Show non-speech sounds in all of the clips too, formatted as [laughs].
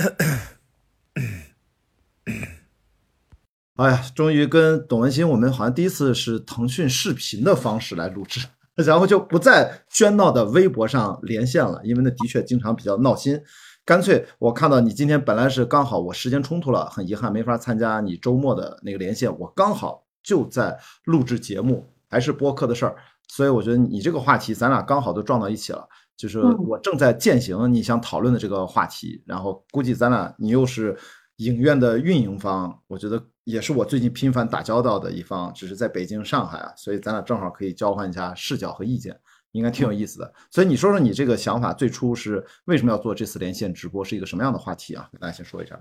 [coughs] 哎呀，终于跟董文新，我们好像第一次是腾讯视频的方式来录制，[laughs] 然后就不在喧闹的微博上连线了，因为那的确经常比较闹心。干脆我看到你今天本来是刚好我时间冲突了，很遗憾没法参加你周末的那个连线，我刚好就在录制节目，还是播客的事儿，所以我觉得你这个话题咱俩刚好都撞到一起了。就是我正在践行你想讨论的这个话题，然后估计咱俩你又是影院的运营方，我觉得也是我最近频繁打交道的一方，只是在北京、上海啊，所以咱俩正好可以交换一下视角和意见，应该挺有意思的。所以你说说你这个想法最初是为什么要做这次连线直播，是一个什么样的话题啊？给大家先说一下。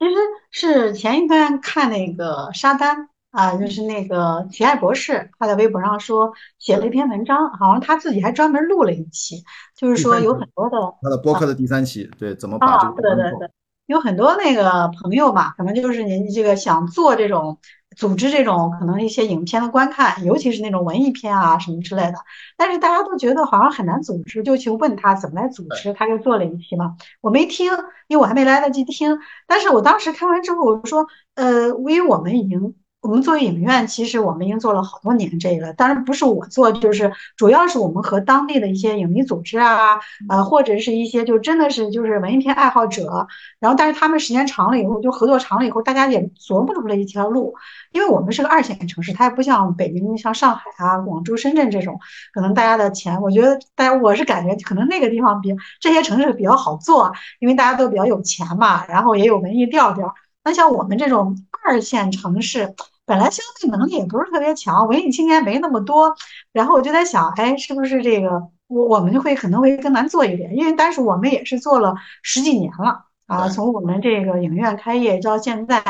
其实是前一段看那个沙丹。啊，就是那个奇爱博士，他在微博上说写了一篇文章，好像他自己还专门录了一期，就是说有很多的他的博客的第三期，对，怎么把这个对对对，有很多那个朋友嘛，可能就是您这个想做这种组织这种可能一些影片的观看，尤其是那种文艺片啊什么之类的，但是大家都觉得好像很难组织，就去问他怎么来组织，他就做了一期嘛，我没听，因为我还没来得及听，但是我当时看完之后，我说，呃，因为我们已经。我们作为影院，其实我们已经做了好多年这个，当然不是我做，就是主要是我们和当地的一些影迷组织啊，呃，或者是一些就真的是就是文艺片爱好者，然后但是他们时间长了以后，就合作长了以后，大家也琢磨出了一条路，因为我们是个二线城市，它也不像北京、像上海啊、广州、深圳这种，可能大家的钱，我觉得大家我是感觉可能那个地方比这些城市比较好做，因为大家都比较有钱嘛，然后也有文艺调调。那像我们这种二线城市。本来消费能力也不是特别强，文艺青年没那么多，然后我就在想，哎，是不是这个我我们就会可能会更难做一点，因为但是我们也是做了十几年了啊，从我们这个影院开业到现在，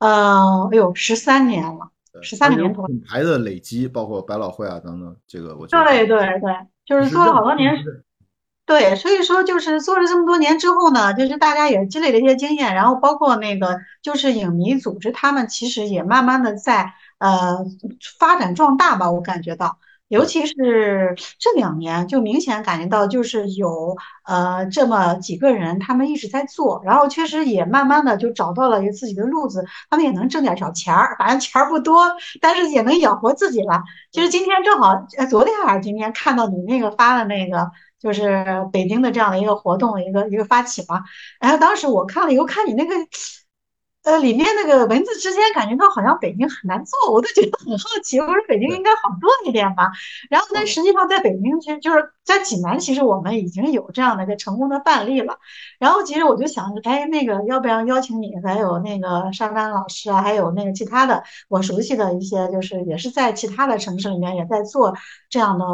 呃，哎呦，十三年了，十三年多。品牌的累积，包括百老汇啊等等，这个我觉得对对对，就是做了好多年。对，所以说就是做了这么多年之后呢，就是大家也积累了一些经验，然后包括那个就是影迷组织，他们其实也慢慢的在呃发展壮大吧，我感觉到，尤其是这两年，就明显感觉到就是有呃这么几个人，他们一直在做，然后确实也慢慢的就找到了一个自己的路子，他们也能挣点小钱儿，反正钱儿不多，但是也能养活自己了。其实今天正好，呃，昨天还是今天看到你那个发的那个。就是北京的这样的一个活动，一个一个发起嘛。然后当时我看了以后，看你那个。呃，里面那个文字之间感觉到好像北京很难做，我都觉得很好奇。我说北京应该好做一点吧。然后，但实际上在北京，其实就是在济南，其实我们已经有这样的一个成功的范例了。然后，其实我就想着，哎，那个要不要邀请你，还有那个沙丹老师啊，还有那个其他的我熟悉的一些，就是也是在其他的城市里面也在做这样的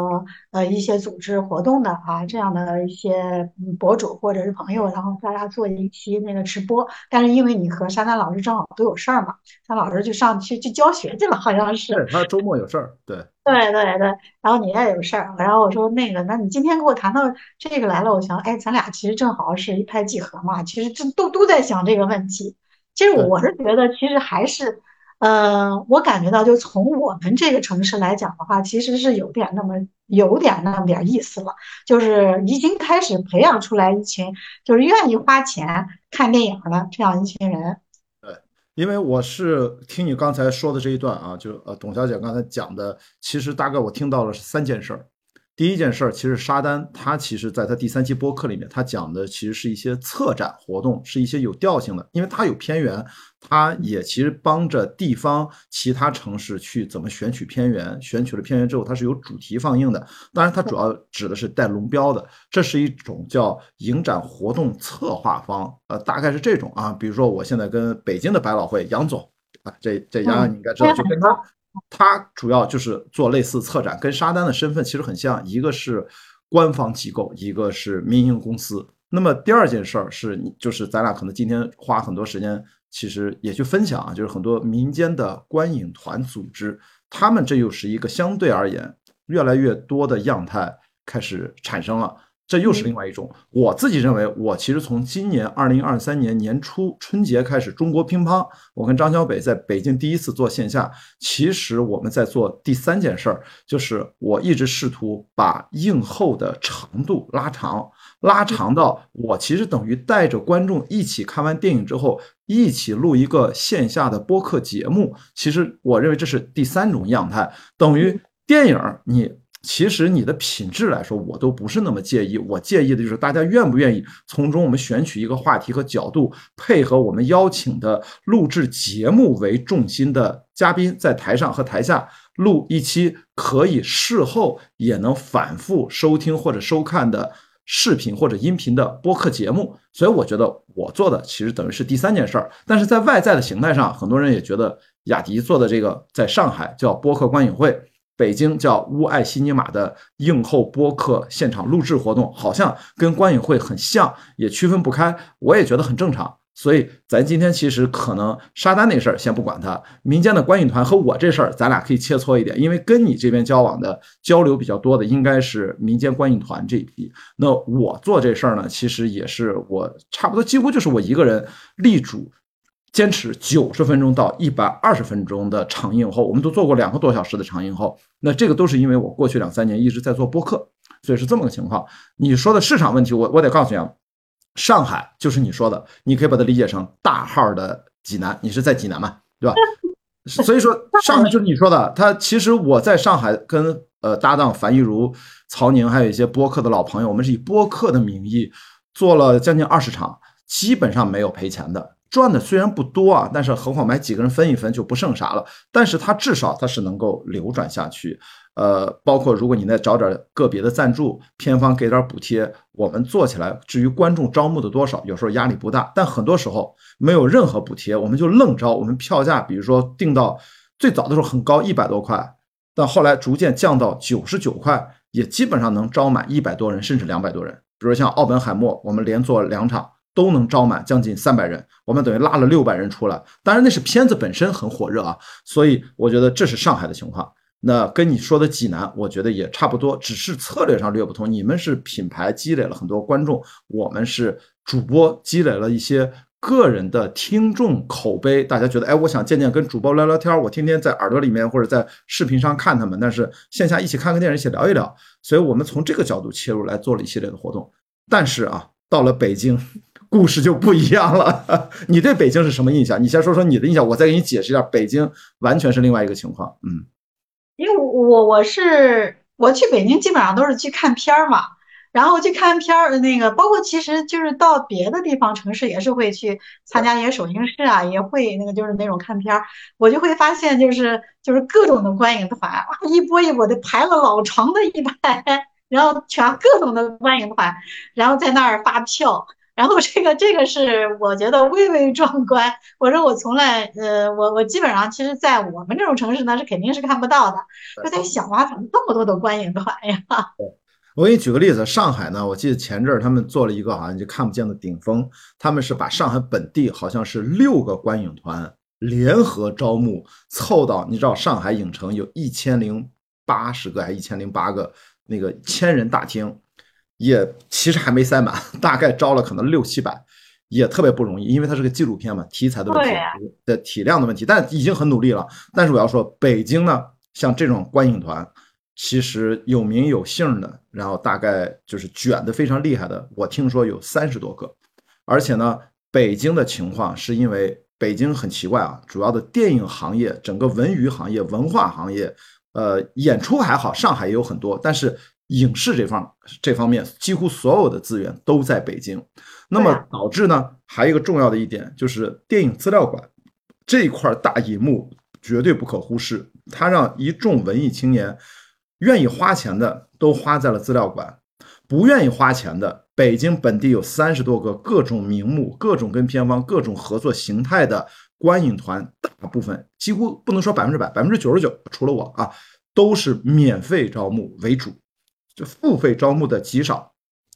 呃一些组织活动的啊，这样的一些博主或者是朋友，然后大家做一期那个直播。但是因为你和沙丹老师正好都有事儿嘛，他老师就上去去教学去了，好像是。对他周末有事儿，对。对对对，然后你也有事儿，然后我说那个，那你今天跟我谈到这个来了，我想，哎，咱俩其实正好是一拍即合嘛，其实这都都在想这个问题。其实我是觉得，其实还是，呃，我感觉到，就从我们这个城市来讲的话，其实是有点那么有点那么点意思了，就是已经开始培养出来一群，就是愿意花钱看电影的这样一群人。因为我是听你刚才说的这一段啊，就呃，董小姐刚才讲的，其实大概我听到了是三件事儿。第一件事儿，其实沙丹他其实在他第三期播客里面，他讲的其实是一些策展活动，是一些有调性的，因为他有片源，他也其实帮着地方其他城市去怎么选取片源，选取了片源之后，它是有主题放映的，当然它主要指的是带龙标的，这是一种叫影展活动策划方，呃，大概是这种啊，比如说我现在跟北京的百老汇杨总啊，这这杨洋你应该知道，就跟他。他主要就是做类似策展，跟沙丹的身份其实很像，一个是官方机构，一个是民营公司。那么第二件事儿是，就是咱俩可能今天花很多时间，其实也去分享啊，就是很多民间的观影团组织，他们这又是一个相对而言越来越多的样态开始产生了。这又是另外一种。我自己认为，我其实从今年二零二三年年初春节开始，中国乒乓，我跟张小北在北京第一次做线下。其实我们在做第三件事儿，就是我一直试图把映后的长度拉长，拉长到我其实等于带着观众一起看完电影之后，一起录一个线下的播客节目。其实我认为这是第三种样态，等于电影你。其实你的品质来说，我都不是那么介意。我介意的就是大家愿不愿意从中我们选取一个话题和角度，配合我们邀请的录制节目为重心的嘉宾，在台上和台下录一期可以事后也能反复收听或者收看的视频或者音频的播客节目。所以我觉得我做的其实等于是第三件事儿。但是在外在的形态上，很多人也觉得雅迪做的这个在上海叫播客观影会。北京叫乌爱西尼玛的映后播客现场录制活动，好像跟观影会很像，也区分不开。我也觉得很正常。所以咱今天其实可能沙丹那事儿先不管它，民间的观影团和我这事儿，咱俩可以切磋一点，因为跟你这边交往的交流比较多的，应该是民间观影团这一批。那我做这事儿呢，其实也是我差不多几乎就是我一个人力主。坚持九十分钟到一百二十分钟的长映后，我们都做过两个多小时的长映后。那这个都是因为我过去两三年一直在做播客，所以是这么个情况。你说的市场问题，我我得告诉你啊，上海就是你说的，你可以把它理解成大号的济南，你是在济南嘛，对吧？[laughs] 所以说上海就是你说的，他其实我在上海跟呃搭档樊一茹、曹宁还有一些播客的老朋友，我们是以播客的名义做了将近二十场，基本上没有赔钱的。赚的虽然不多啊，但是何况买几个人分一分就不剩啥了。但是它至少它是能够流转下去，呃，包括如果你再找点个别的赞助，片方给点补贴，我们做起来。至于观众招募的多少，有时候压力不大，但很多时候没有任何补贴，我们就愣招。我们票价比如说定到最早的时候很高，一百多块，但后来逐渐降到九十九块，也基本上能招满一百多人，甚至两百多人。比如像奥本海默，我们连做两场。都能招满将近三百人，我们等于拉了六百人出来。当然那是片子本身很火热啊，所以我觉得这是上海的情况。那跟你说的济南，我觉得也差不多，只是策略上略不同。你们是品牌积累了很多观众，我们是主播积累了一些个人的听众口碑。大家觉得，哎，我想见见跟主播聊聊天，我天天在耳朵里面或者在视频上看他们，但是线下一起看个电影，一起聊一聊。所以我们从这个角度切入来做了一系列的活动。但是啊，到了北京。故事就不一样了。[laughs] 你对北京是什么印象？你先说说你的印象，我再给你解释一下。北京完全是另外一个情况。嗯，因为我我是我去北京基本上都是去看片儿嘛，然后去看片儿，那个包括其实就是到别的地方城市也是会去参加一些首映式啊，也会那个就是那种看片儿，我就会发现就是就是各种的观影团哇，一波一波的排了老长的一排，然后全各种的观影团，然后在那儿发票。然后这个这个是我觉得蔚为壮观。我说我从来呃，我我基本上其实，在我们这种城市呢，是肯定是看不到的。就在想啊，怎么这么多的观影团呀？[laughs] 我给你举个例子，上海呢，我记得前阵儿他们做了一个好像就看不见的顶峰，他们是把上海本地好像是六个观影团联合招募，凑到你知道上海影城有一千零八十个还一千零八个那个千人大厅。也其实还没塞满，大概招了可能六七百，也特别不容易，因为它是个纪录片嘛，题材的问题的体量的问题，但已经很努力了。但是我要说，北京呢，像这种观影团，其实有名有姓的，然后大概就是卷的非常厉害的，我听说有三十多个。而且呢，北京的情况是因为北京很奇怪啊，主要的电影行业、整个文娱行业、文化行业，呃，演出还好，上海也有很多，但是。影视这方这方面，几乎所有的资源都在北京，那么导致呢，还有一个重要的一点就是电影资料馆这一块大银幕绝对不可忽视，它让一众文艺青年愿意花钱的都花在了资料馆，不愿意花钱的，北京本地有三十多个各种名目、各种跟片方、各种合作形态的观影团，大部分几乎不能说百分之百，百分之九十九，除了我啊，都是免费招募为主。就付费招募的极少，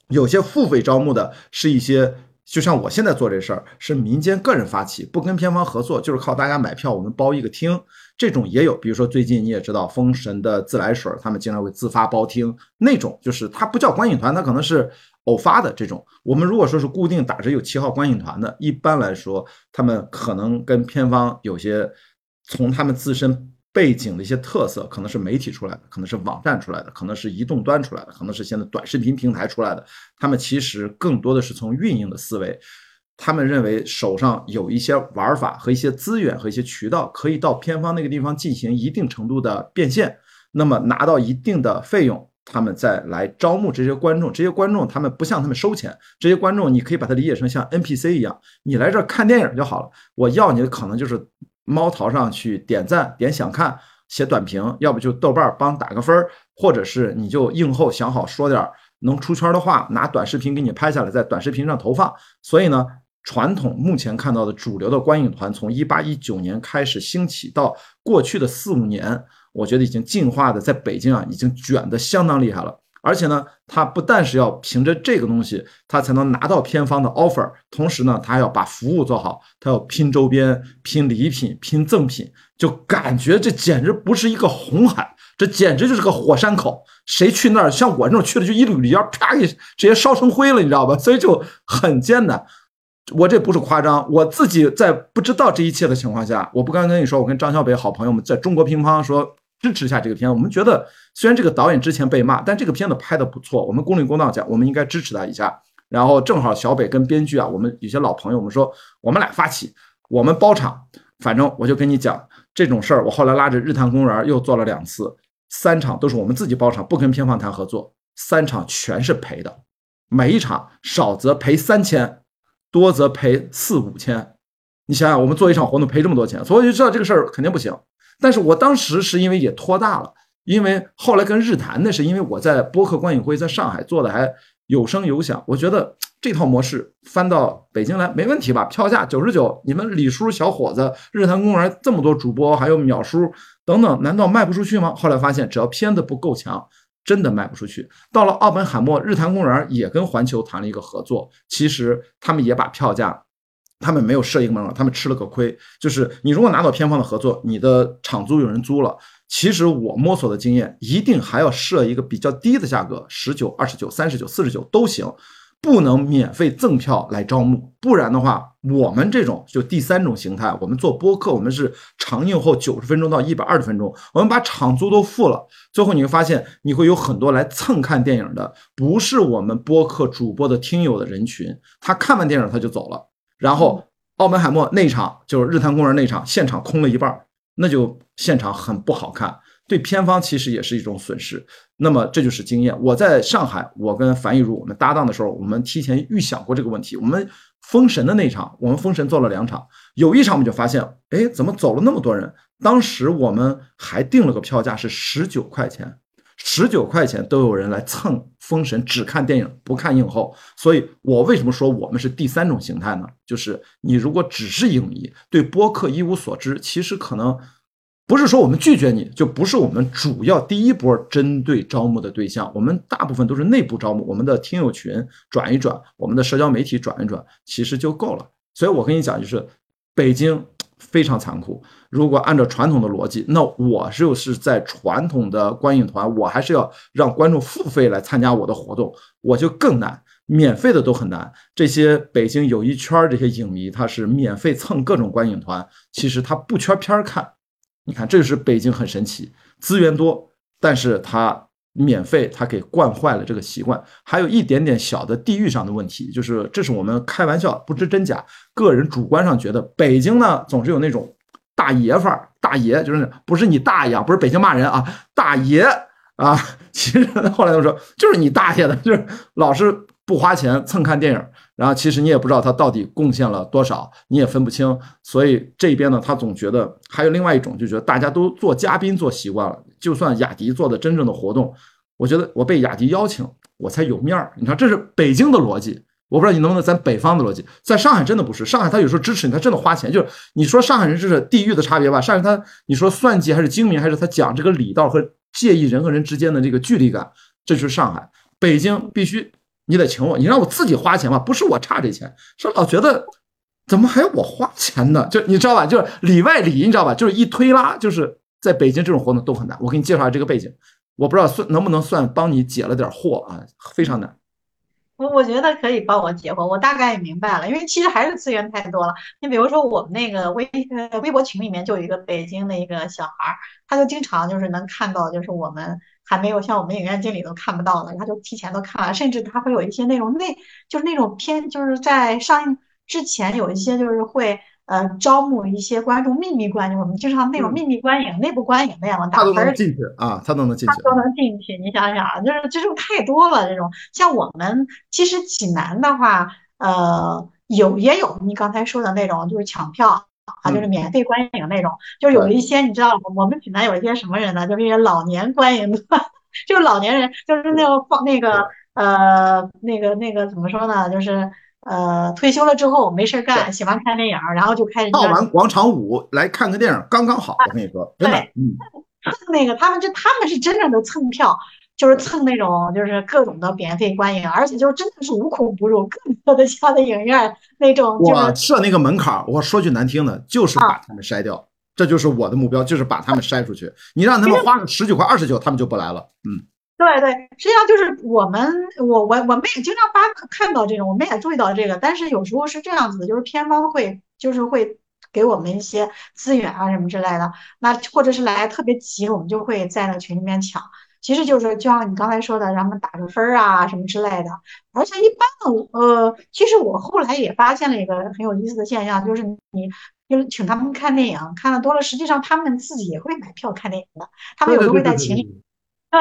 有些付费招募的是一些，就像我现在做这事儿，是民间个人发起，不跟片方合作，就是靠大家买票，我们包一个厅，这种也有。比如说最近你也知道，封神的自来水，他们经常会自发包厅，那种就是它不叫观影团，它可能是偶发的这种。我们如果说是固定打着有七号观影团的，一般来说，他们可能跟片方有些从他们自身。背景的一些特色，可能是媒体出来的，可能是网站出来的，可能是移动端出来的，可能是现在短视频平台出来的。他们其实更多的是从运营的思维，他们认为手上有一些玩法和一些资源和一些渠道，可以到偏方那个地方进行一定程度的变现，那么拿到一定的费用，他们再来招募这些观众。这些观众他们不向他们收钱，这些观众你可以把它理解成像 NPC 一样，你来这儿看电影就好了。我要你的可能就是。猫淘上去点赞点想看写短评，要不就豆瓣帮打个分，或者是你就映后想好说点能出圈的话，拿短视频给你拍下来，在短视频上投放。所以呢，传统目前看到的主流的观影团，从一八一九年开始兴起到过去的四五年，我觉得已经进化的在北京啊，已经卷的相当厉害了。而且呢，他不但是要凭着这个东西，他才能拿到偏方的 offer，同时呢，他还要把服务做好，他要拼周边、拼礼品、拼赠品，就感觉这简直不是一个红海，这简直就是个火山口。谁去那儿，像我这种去了就一缕烟，啪一直接烧成灰了，你知道吧？所以就很艰难。[laughs] 我这不是夸张，我自己在不知道这一切的情况下，我不刚跟你说，我跟张小北好朋友们在中国乒乓说。支持一下这个片，我们觉得虽然这个导演之前被骂，但这个片子拍的不错。我们公理公道讲，我们应该支持他一下。然后正好小北跟编剧啊，我们有些老朋友，我们说我们俩发起，我们包场。反正我就跟你讲这种事儿，我后来拉着日坛公园又做了两次，三场都是我们自己包场，不跟片方谈合作，三场全是赔的，每一场少则赔三千，多则赔四五千。你想想，我们做一场活动赔这么多钱，所以就知道这个事儿肯定不行。但是我当时是因为也拖大了，因为后来跟日坛那是因为我在播客观影会在上海做的还有声有响，我觉得这套模式翻到北京来没问题吧？票价九十九，你们李叔小伙子，日坛公园这么多主播，还有淼叔等等，难道卖不出去吗？后来发现只要片子不够强，真的卖不出去。到了奥本海默，日坛公园也跟环球谈了一个合作，其实他们也把票价。他们没有设一个门槛，他们吃了个亏。就是你如果拿到片方的合作，你的场租有人租了，其实我摸索的经验，一定还要设一个比较低的价格，十九、二十九、三十九、四十九都行，不能免费赠票来招募。不然的话，我们这种就第三种形态，我们做播客，我们是长映后九十分钟到一百二十分钟，我们把场租都付了，最后你会发现，你会有很多来蹭看电影的，不是我们播客主播的听友的人群，他看完电影他就走了。然后，澳门海默那场就是日坛公园那场，现场空了一半，那就现场很不好看，对片方其实也是一种损失。那么这就是经验。我在上海，我跟樊亦茹我们搭档的时候，我们提前预想过这个问题。我们封神的那场，我们封神做了两场，有一场我们就发现，哎，怎么走了那么多人？当时我们还定了个票价是十九块钱。十九块钱都有人来蹭封神，只看电影不看映后，所以我为什么说我们是第三种形态呢？就是你如果只是影迷，对播客一无所知，其实可能不是说我们拒绝你，就不是我们主要第一波针对招募的对象。我们大部分都是内部招募，我们的听友群转一转，我们的社交媒体转一转，其实就够了。所以我跟你讲，就是北京。非常残酷。如果按照传统的逻辑，那我就是在传统的观影团，我还是要让观众付费来参加我的活动，我就更难。免费的都很难。这些北京有一圈这些影迷，他是免费蹭各种观影团，其实他不缺片看。你看，这就是北京很神奇，资源多，但是他。免费，他给惯坏了这个习惯，还有一点点小的地域上的问题，就是这是我们开玩笑，不知真假，个人主观上觉得北京呢总是有那种大爷范儿，大爷就是不是你大爷，不是北京骂人啊，大爷啊，[laughs] 其实后来都说就是你大爷的，就是老是不花钱蹭看电影，然后其实你也不知道他到底贡献了多少，你也分不清，所以这边呢，他总觉得还有另外一种，就觉得大家都做嘉宾做习惯了。就算雅迪做的真正的活动，我觉得我被雅迪邀请，我才有面儿。你看，这是北京的逻辑，我不知道你能不能咱北方的逻辑，在上海真的不是。上海他有时候支持你，他真的花钱。就是你说上海人这是地域的差别吧？上海他你说算计还是精明，还是他讲这个礼道和介意人和人之间的这个距离感，这就是上海。北京必须你得请我，你让我自己花钱吧？不是我差这钱，是老觉得怎么还要我花钱呢？就你知道吧？就是里外里，你知道吧？就是一推拉就是。在北京这种活动都很难，我给你介绍下这个背景，我不知道算能不能算帮你解了点惑啊，非常难。我我觉得可以帮我解惑，我大概也明白了，因为其实还是资源太多了。你比如说我们那个微微博群里面就有一个北京的一个小孩儿，他就经常就是能看到，就是我们还没有像我们影院经理都看不到的，他就提前都看了，甚至他会有一些那种内就是那种偏，就是在上映之前有一些就是会。呃，招募一些观众，秘密观影，我们经常那种秘密观影、内部观影那样的，他都能进去啊，他都能进去，他都能进去。你想想，就是这种太多了。这种像我们其实济南的话，呃，有也有你刚才说的那种，就是抢票啊，就是免费观影那种。就是有一些你知道，我们济南有一些什么人呢？就是一些老年观影的，[laughs] 就是老年人，就是那种放那个呃，那个那个怎么说呢？就是。呃，退休了之后没事干，喜欢看电影，然后就开始跳完广场舞来看个电影，刚刚好。我跟你说，真的，嗯，蹭那个，他们就他们是真正的蹭票，就是蹭那种就是各种的免费观影，而且就真的是无孔不入，各个的家的影院那种。我设那个门槛，我说句难听的，就是把他们筛掉，这就是我的目标，就是把他们筛出去。你让他们花个十九块、二十九，他们就不来了。嗯。对对，实际上就是我们，我我我们也经常发看到这种，我们也注意到这个，但是有时候是这样子的，就是片方会就是会给我们一些资源啊什么之类的，那或者是来特别急，我们就会在那群里面抢。其实就是就像你刚才说的，让他们打个分儿啊什么之类的。而且一般的，呃，其实我后来也发现了一个很有意思的现象，就是你就是请他们看电影，看的多了，实际上他们自己也会买票看电影的，他们有时候会在群里。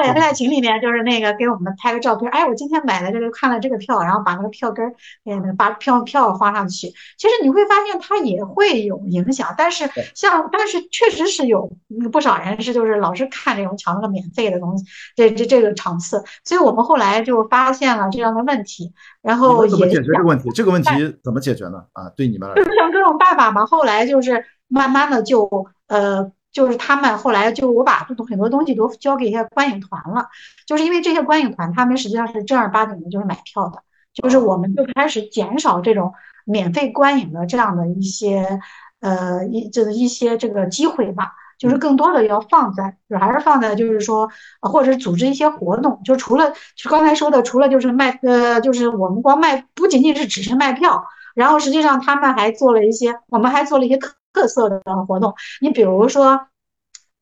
对，他在群里面就是那个给我们拍个照片，哎，我今天买了这个，看了这个票，然后把那个票根儿，嗯，把票票发上去。其实你会发现它也会有影响，但是像，但是确实是有不少人是就是老是看这种抢那个免费的东西，这这这个场次。所以我们后来就发现了这样的问题，然后怎么解决这个问题？这个问题怎么解决呢？啊，对你们来说，就是各种办法嘛。后来就是慢慢的就呃。就是他们后来就我把很多东西都交给一些观影团了，就是因为这些观影团他们实际上是正儿八经的就是买票的，就是我们就开始减少这种免费观影的这样的一些呃一这个一些这个机会吧，就是更多的要放在就还是放在就是说或者组织一些活动，就除了就刚才说的，除了就是卖呃就是我们光卖不仅仅是只是卖票，然后实际上他们还做了一些我们还做了一些特。特色的活动，你比如说，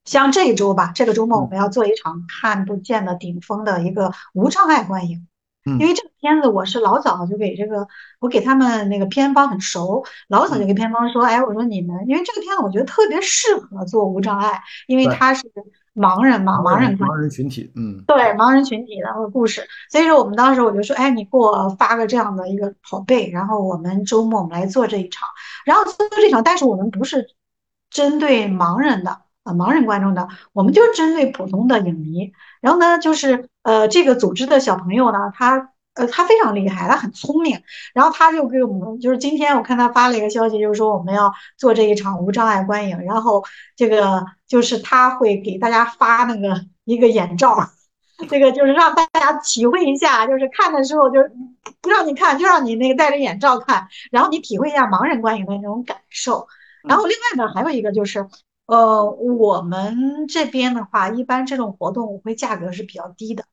像这一周吧，这个周末我们要做一场看不见的顶峰的一个无障碍观影。嗯，因为这个片子我是老早就给这个，我给他们那个片方很熟，老早就给片方说，哎，我说你们，因为这个片子我觉得特别适合做无障碍，因为它是盲人嘛，盲人盲人群体，嗯，对，盲人群体的故事，所以说我们当时我就说，哎，你给我发个这样的一个拷贝，然后我们周末我们来做这一场。然后做这场，但是我们不是针对盲人的啊，盲人观众的，我们就是针对普通的影迷。然后呢，就是呃，这个组织的小朋友呢，他呃他非常厉害，他很聪明。然后他就给我们，就是今天我看他发了一个消息，就是说我们要做这一场无障碍观影。然后这个就是他会给大家发那个一个眼罩。[laughs] 这个就是让大家体会一下，就是看的时候就不让你看，就让你那个戴着眼罩看，然后你体会一下盲人观影的那种感受。然后另外呢，还有一个就是，呃，我们这边的话，一般这种活动我会价格是比较低的，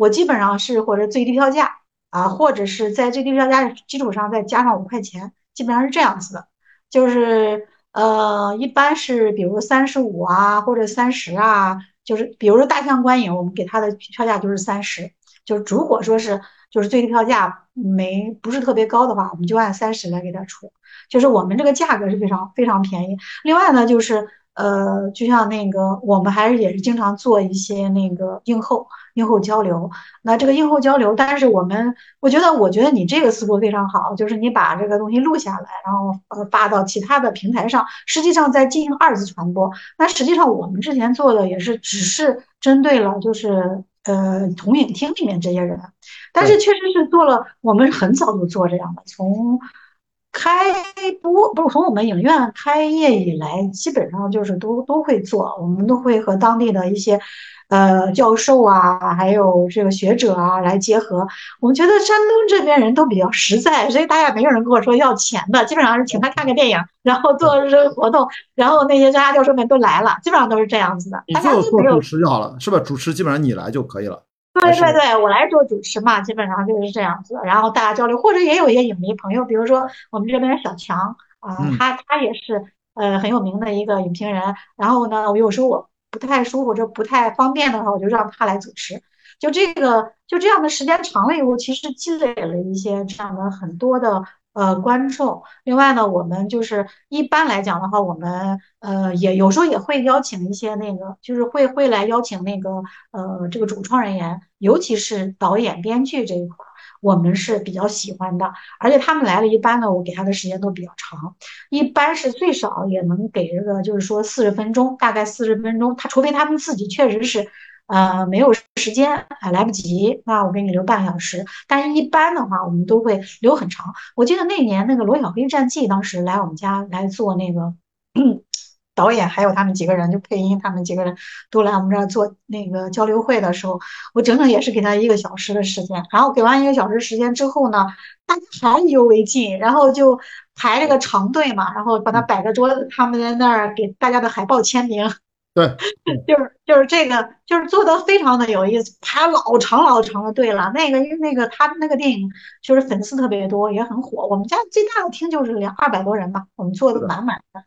我基本上是或者最低票价啊，或者是在最低票价基础上再加上五块钱，基本上是这样子的，就是呃，一般是比如三十五啊，或者三十啊。就是比如说大象观影，我们给他的票价就是三十。就是如果说是就是最低票价没不是特别高的话，我们就按三十来给他出。就是我们这个价格是非常非常便宜。另外呢，就是呃，就像那个我们还是也是经常做一些那个映后。映后交流，那这个映后交流，但是我们，我觉得，我觉得你这个思路非常好，就是你把这个东西录下来，然后呃发到其他的平台上，实际上在进行二次传播。那实际上我们之前做的也是只是针对了就是呃同影厅里面这些人，但是确实是做了，我们很早就做这样的，从开播不是从我们影院开业以来，基本上就是都都会做，我们都会和当地的一些。呃，教授啊，还有这个学者啊，来结合。我们觉得山东这边人都比较实在，所以大家没有人跟我说要钱的，基本上是请他看个电影，然后做这个活动，然后那些专家教授们都来了，基本上都是这样子的。大家做主持就好了，是吧？主持基本上你来就可以了。对对对，我来做主持嘛，基本上就是这样子。然后大家交流，或者也有一些影迷朋友，比如说我们这边小强啊，他他也是呃很有名的一个影评人。然后呢，我有时候我不太舒服或者不太方便的话，我就让他来主持。就这个就这样的时间长了以后，其实积累了一些这样的很多的。呃，观众。另外呢，我们就是一般来讲的话，我们呃也有时候也会邀请一些那个，就是会会来邀请那个呃这个主创人员，尤其是导演、编剧这一块，我们是比较喜欢的。而且他们来了一般呢，我给他的时间都比较长，一般是最少也能给这个，就是说四十分钟，大概四十分钟。他除非他们自己确实是。呃，没有时间，还来不及，那我给你留半个小时。但是，一般的话，我们都会留很长。我记得那年那个《罗小黑战记》，当时来我们家来做那个 [clears throat] 导演，还有他们几个人就配音，他们几个人都来我们这儿做那个交流会的时候，我整整也是给他一个小时的时间。然后给完一个小时时间之后呢，大家还意犹未尽，然后就排了个长队嘛，然后把他摆个桌子，他们在那儿给大家的海报签名。对，[laughs] 就是就是这个，就是做的非常的有意思，排老长老长的队了。那个因为那个他那个电影就是粉丝特别多，也很火。我们家最大的厅就是两二百多人吧，我们坐的满满的。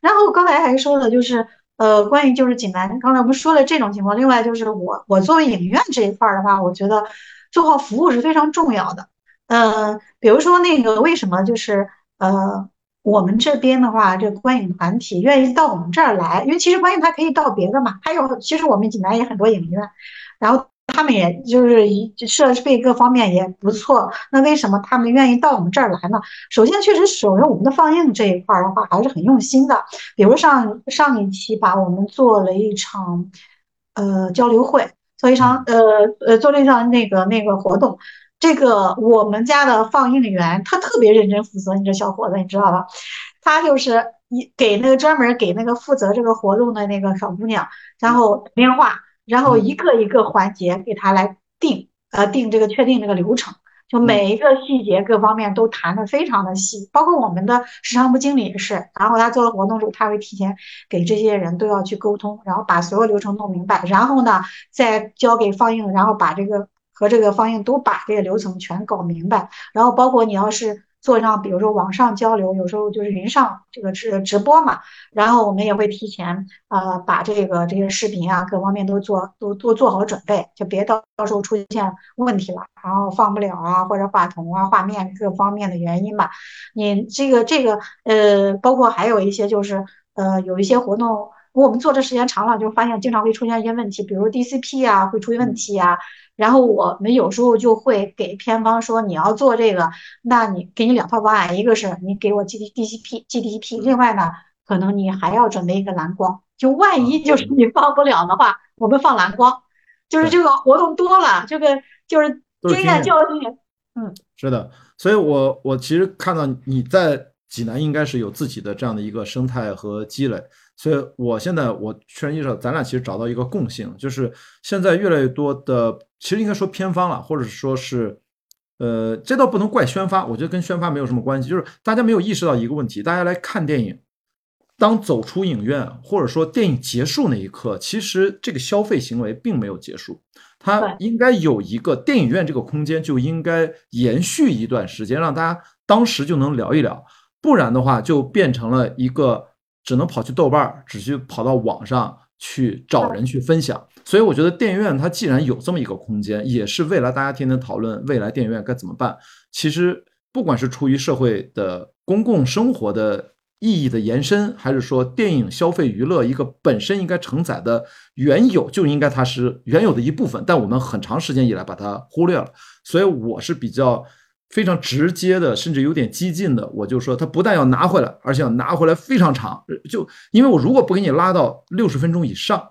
然后刚才还说了，就是呃，关于就是济南，刚才我们说了这种情况。另外就是我我作为影院这一块的话，我觉得做好服务是非常重要的。嗯，比如说那个为什么就是呃。我们这边的话，这观影团体愿意到我们这儿来，因为其实观影他可以到别的嘛。还有，其实我们济南也很多影院，然后他们也就是设备各方面也不错。那为什么他们愿意到我们这儿来呢？首先，确实首先我们的放映这一块的话还是很用心的。比如上上一期吧，我们做了一场呃交流会，做一场呃呃做了一场那个那个活动。这个我们家的放映员他特别认真负责，你这小伙子你知道吧？他就是一给那个专门给那个负责这个活动的那个小姑娘，然后打电话，然后一个一个环节给他来定，呃，定这个确定这个流程，就每一个细节各方面都谈的非常的细，包括我们的市场部经理也是，然后他做了活动之后，他会提前给这些人都要去沟通，然后把所有流程弄明白，然后呢再交给放映，然后把这个。和这个放映都把这个流程全搞明白，然后包括你要是做上，比如说网上交流，有时候就是云上这个直直播嘛，然后我们也会提前呃把这个这些视频啊各方面都做都都做好准备，就别到到时候出现问题了，然后放不了啊或者话筒啊画面各方面的原因吧。你这个这个呃包括还有一些就是呃有一些活动，我们做的时间长了，就发现经常会出现一些问题，比如 DCP 啊会出现问题啊。然后我们有时候就会给片方说，你要做这个，那你给你两套方案，一个是你给我 G D D C P G D P，另外呢，可能你还要准备一个蓝光，就万一就是你放不了的话，我们放蓝光，就是这个活动多了，这个就是经验教训。嗯，是的，所以我我其实看到你在济南应该是有自己的这样的一个生态和积累。所以，我现在我确认意识到，咱俩其实找到一个共性，就是现在越来越多的，其实应该说偏方了，或者说是，呃，这倒不能怪宣发，我觉得跟宣发没有什么关系，就是大家没有意识到一个问题，大家来看电影，当走出影院或者说电影结束那一刻，其实这个消费行为并没有结束，它应该有一个电影院这个空间就应该延续一段时间，让大家当时就能聊一聊，不然的话就变成了一个。只能跑去豆瓣儿，只去跑到网上去找人去分享。所以我觉得电影院它既然有这么一个空间，也是未来大家天天讨论未来电影院该怎么办。其实不管是出于社会的公共生活的意义的延伸，还是说电影消费娱乐一个本身应该承载的原有就应该它是原有的一部分，但我们很长时间以来把它忽略了。所以我是比较。非常直接的，甚至有点激进的，我就说他不但要拿回来，而且要拿回来非常长。就因为我如果不给你拉到六十分钟以上，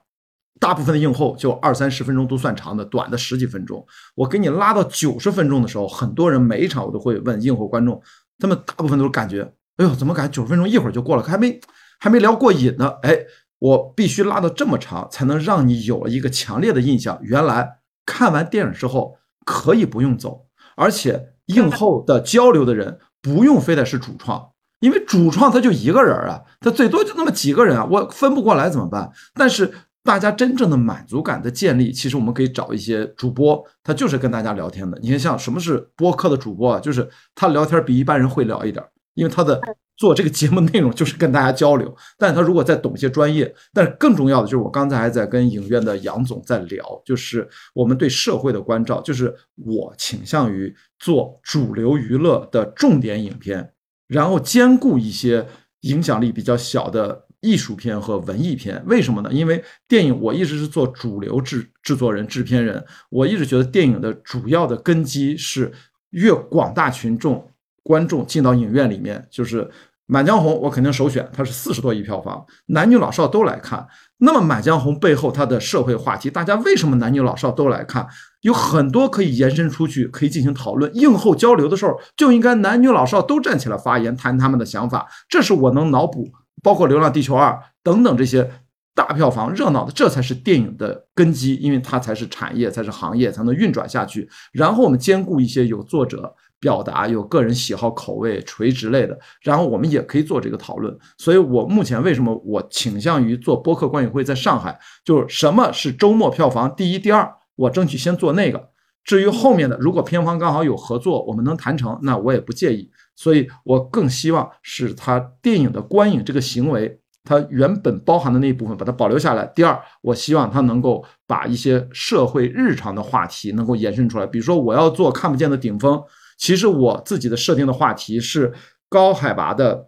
大部分的映后就二三十分钟都算长的，短的十几分钟。我给你拉到九十分钟的时候，很多人每一场我都会问映后观众，他们大部分都是感觉，哎呦，怎么感觉九十分钟一会儿就过了，还没还没聊过瘾呢？哎，我必须拉到这么长，才能让你有了一个强烈的印象。原来看完电影之后可以不用走，而且。映后的交流的人不用非得是主创，因为主创他就一个人啊，他最多就那么几个人啊，我分不过来怎么办？但是大家真正的满足感的建立，其实我们可以找一些主播，他就是跟大家聊天的。你看，像什么是播客的主播啊？就是他聊天比一般人会聊一点，因为他的做这个节目内容就是跟大家交流。但是他如果再懂一些专业，但是更重要的就是我刚才还在跟影院的杨总在聊，就是我们对社会的关照，就是我倾向于做主流娱乐的重点影片，然后兼顾一些影响力比较小的。艺术片和文艺片，为什么呢？因为电影我一直是做主流制制作人、制片人，我一直觉得电影的主要的根基是越广大群众观众进到影院里面，就是《满江红》，我肯定首选，它是四十多亿票房，男女老少都来看。那么《满江红》背后它的社会话题，大家为什么男女老少都来看？有很多可以延伸出去，可以进行讨论。映后交流的时候，就应该男女老少都站起来发言，谈他们的想法。这是我能脑补。包括《流浪地球二》等等这些大票房热闹的，这才是电影的根基，因为它才是产业，才是行业，才能运转下去。然后我们兼顾一些有作者表达、有个人喜好、口味垂直类的，然后我们也可以做这个讨论。所以我目前为什么我倾向于做播客观影会在上海，就是什么是周末票房第一、第二，我争取先做那个。至于后面的，如果片方刚好有合作，我们能谈成，那我也不介意。所以我更希望是他电影的观影这个行为，它原本包含的那一部分把它保留下来。第二，我希望他能够把一些社会日常的话题能够延伸出来。比如说，我要做看不见的顶峰，其实我自己的设定的话题是高海拔的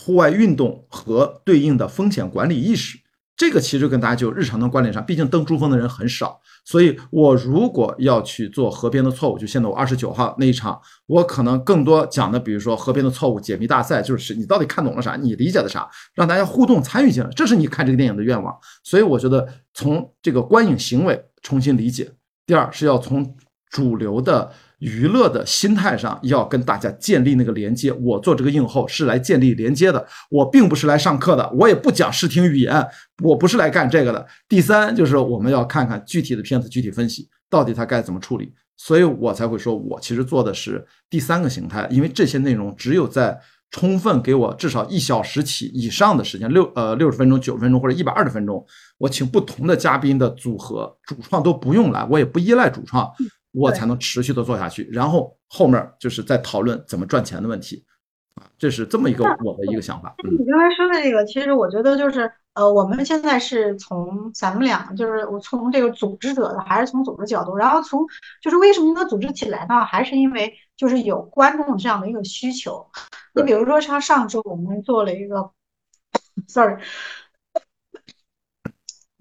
户外运动和对应的风险管理意识。这个其实跟大家就日常的关联上，毕竟登珠峰的人很少，所以我如果要去做河边的错误，就现在我二十九号那一场，我可能更多讲的，比如说河边的错误解密大赛，就是你到底看懂了啥，你理解的啥，让大家互动参与进来，这是你看这个电影的愿望。所以我觉得从这个观影行为重新理解，第二是要从主流的。娱乐的心态上要跟大家建立那个连接。我做这个映后是来建立连接的，我并不是来上课的，我也不讲视听语言，我不是来干这个的。第三就是我们要看看具体的片子具体分析，到底它该怎么处理，所以我才会说我其实做的是第三个形态，因为这些内容只有在充分给我至少一小时起以上的时间，六呃六十分钟、九十分钟或者一百二十分钟，我请不同的嘉宾的组合，主创都不用来，我也不依赖主创。我才能持续的做下去，然后后面就是在讨论怎么赚钱的问题，啊，这是这么一个我的一个想法。你刚才说的这个，其实我觉得就是，呃，我们现在是从咱们俩，就是我从这个组织者的，还是从组织角度，然后从就是为什么能组织起来呢？还是因为就是有观众这样的一个需求。你比如说像上周我们做了一个，[laughs] sorry，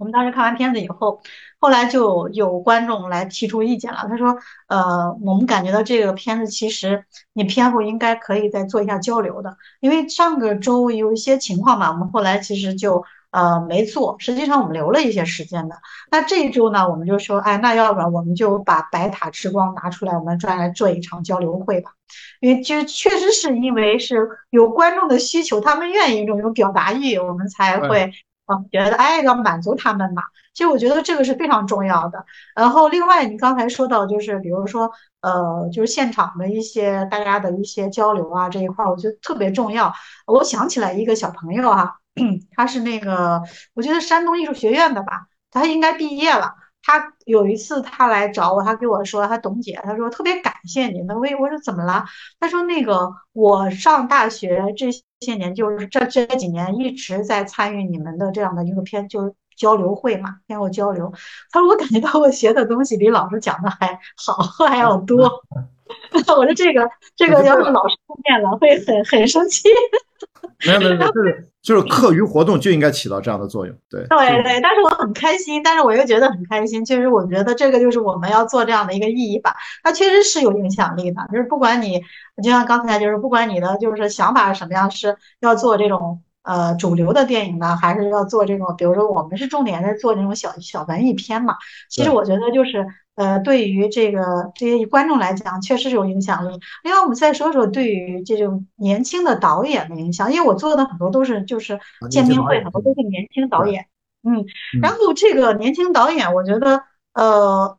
我们当时看完片子以后。后来就有观众来提出意见了，他说：“呃，我们感觉到这个片子其实你片后应该可以再做一下交流的，因为上个周有一些情况嘛，我们后来其实就呃没做，实际上我们留了一些时间的。那这一周呢，我们就说，哎，那要不然我们就把白塔之光拿出来，我们专来做一场交流会吧，因为就确实是因为是有观众的需求，他们愿意这种表达欲，我们才会。”觉得哎，要满足他们嘛。其实我觉得这个是非常重要的。然后另外，你刚才说到就是比如说呃，就是现场的一些大家的一些交流啊这一块，我觉得特别重要。我想起来一个小朋友啊，[clears throat] 他是那个我觉得山东艺术学院的吧，他应该毕业了。他有一次他来找我，他跟我说，他董姐，他说特别感谢你。那我我说怎么了？他说那个我上大学这些年，就是这这几年一直在参与你们的这样的一个偏，就是交流会嘛，偏后交流。他说我感觉到我学的东西比老师讲的还好还要多。[laughs] [laughs] 我说这个这个要是老师听见了会很很生气。没 [laughs] 有没有，就是就是课余活动就应该起到这样的作用，对对对。但是我很开心，但是我又觉得很开心。其实我觉得这个就是我们要做这样的一个意义吧，它确实是有影响力的。就是不管你，就像刚才就是不管你的就是想法是什么样，是要做这种。呃，主流的电影呢，还是要做这种，比如说我们是重点在做这种小小文艺片嘛。其实我觉得就是，呃，对于这个这些观众来讲，确实是有影响力。另外，我们再说说对于这种年轻的导演的影响，因为我做的很多都是就是见面会，很多都是年轻导演。嗯，然后这个年轻导演，我觉得，呃，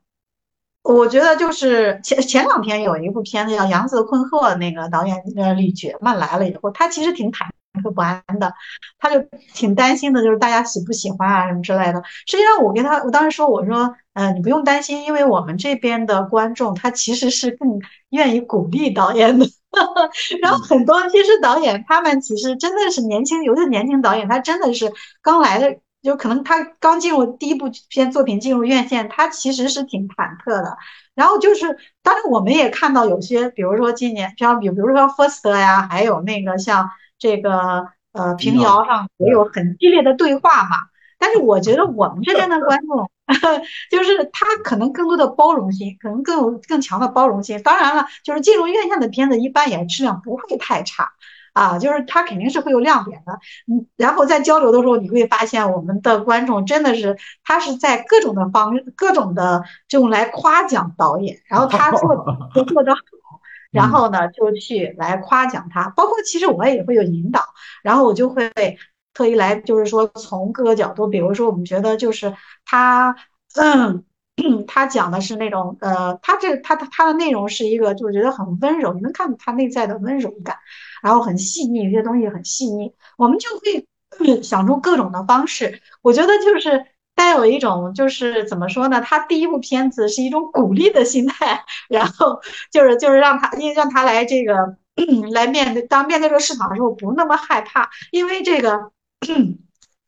我觉得就是前前两天有一部片子叫《杨子困惑》，那个导演呃李觉嘛来了以后，他其实挺坦。刻不安的，他就挺担心的，就是大家喜不喜欢啊什么之类的。实际上，我跟他，我当时说，我说，呃，你不用担心，因为我们这边的观众他其实是更愿意鼓励导演的。[laughs] 然后很多其实导演他们其实真的是年轻，有的年轻导演他真的是刚来的。就可能他刚进入第一部片作品进入院线，他其实是挺忐忑的。然后就是，当然我们也看到有些，比如说今年，像比比如说 First 呀，还有那个像这个呃平遥上也有很激烈的对话嘛。但是我觉得我们这边的观众，[laughs] 就是他可能更多的包容心，可能更有更强的包容心。当然了，就是进入院线的片子一般也质量不会太差。啊，就是他肯定是会有亮点的，嗯，然后在交流的时候，你会发现我们的观众真的是，他是在各种的方、各种的这种来夸奖导演，然后他做的 [laughs] 做得好，然后呢就去来夸奖他，包括其实我也会有引导，然后我就会特意来，就是说从各个角度，比如说我们觉得就是他，嗯。他讲的是那种，呃，他这他他他的内容是一个，就是觉得很温柔，你能看到他内在的温柔感，然后很细腻，有些东西很细腻，我们就会想出各种的方式。我觉得就是带有一种，就是怎么说呢？他第一部片子是一种鼓励的心态，然后就是就是让他，因为让他来这个来面对，当面对这个市场的时候不那么害怕，因为这个。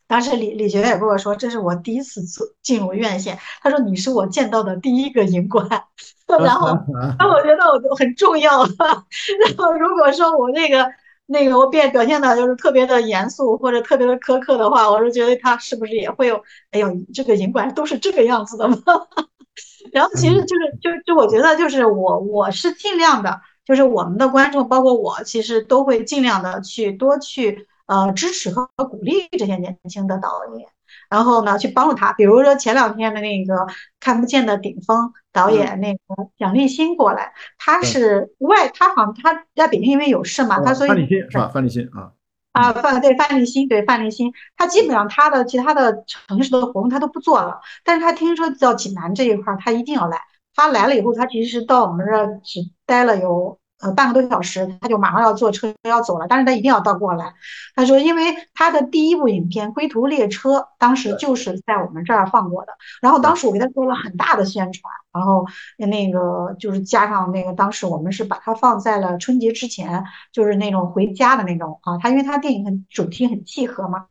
当时李李学也跟我说，这是我第一次进进入院线。他说你是我见到的第一个银官，[laughs] 然后 [laughs] 那我觉得我就很重要了。[laughs] 然后如果说我那个那个我变表现的就是特别的严肃或者特别的苛刻的话，我是觉得他是不是也会有？哎呦，这个银管都是这个样子的吗？[laughs] 然后其实就是就就我觉得就是我我是尽量的，就是我们的观众包括我，其实都会尽量的去多去。呃，支持和鼓励这些年轻的导演，然后呢，去帮助他。比如说前两天的那个看不见的顶峰导演，那个蒋立新过来，他是外，他好像他在北京因为有事嘛，他所以范立新是吧？范立新啊啊范对范立新对范立新，他基本上他的其他的城市的活动他都不做了，但是他听说到济南这一块，他一定要来。他来了以后，他其实到我们这儿只待了有。呃，半个多小时，他就马上要坐车要走了，但是他一定要到过来。他说，因为他的第一部影片《归途列车》当时就是在我们这儿放过的，然后当时我给他做了很大的宣传，然后那个就是加上那个当时我们是把它放在了春节之前，就是那种回家的那种啊，他因为他电影很主题很契合嘛，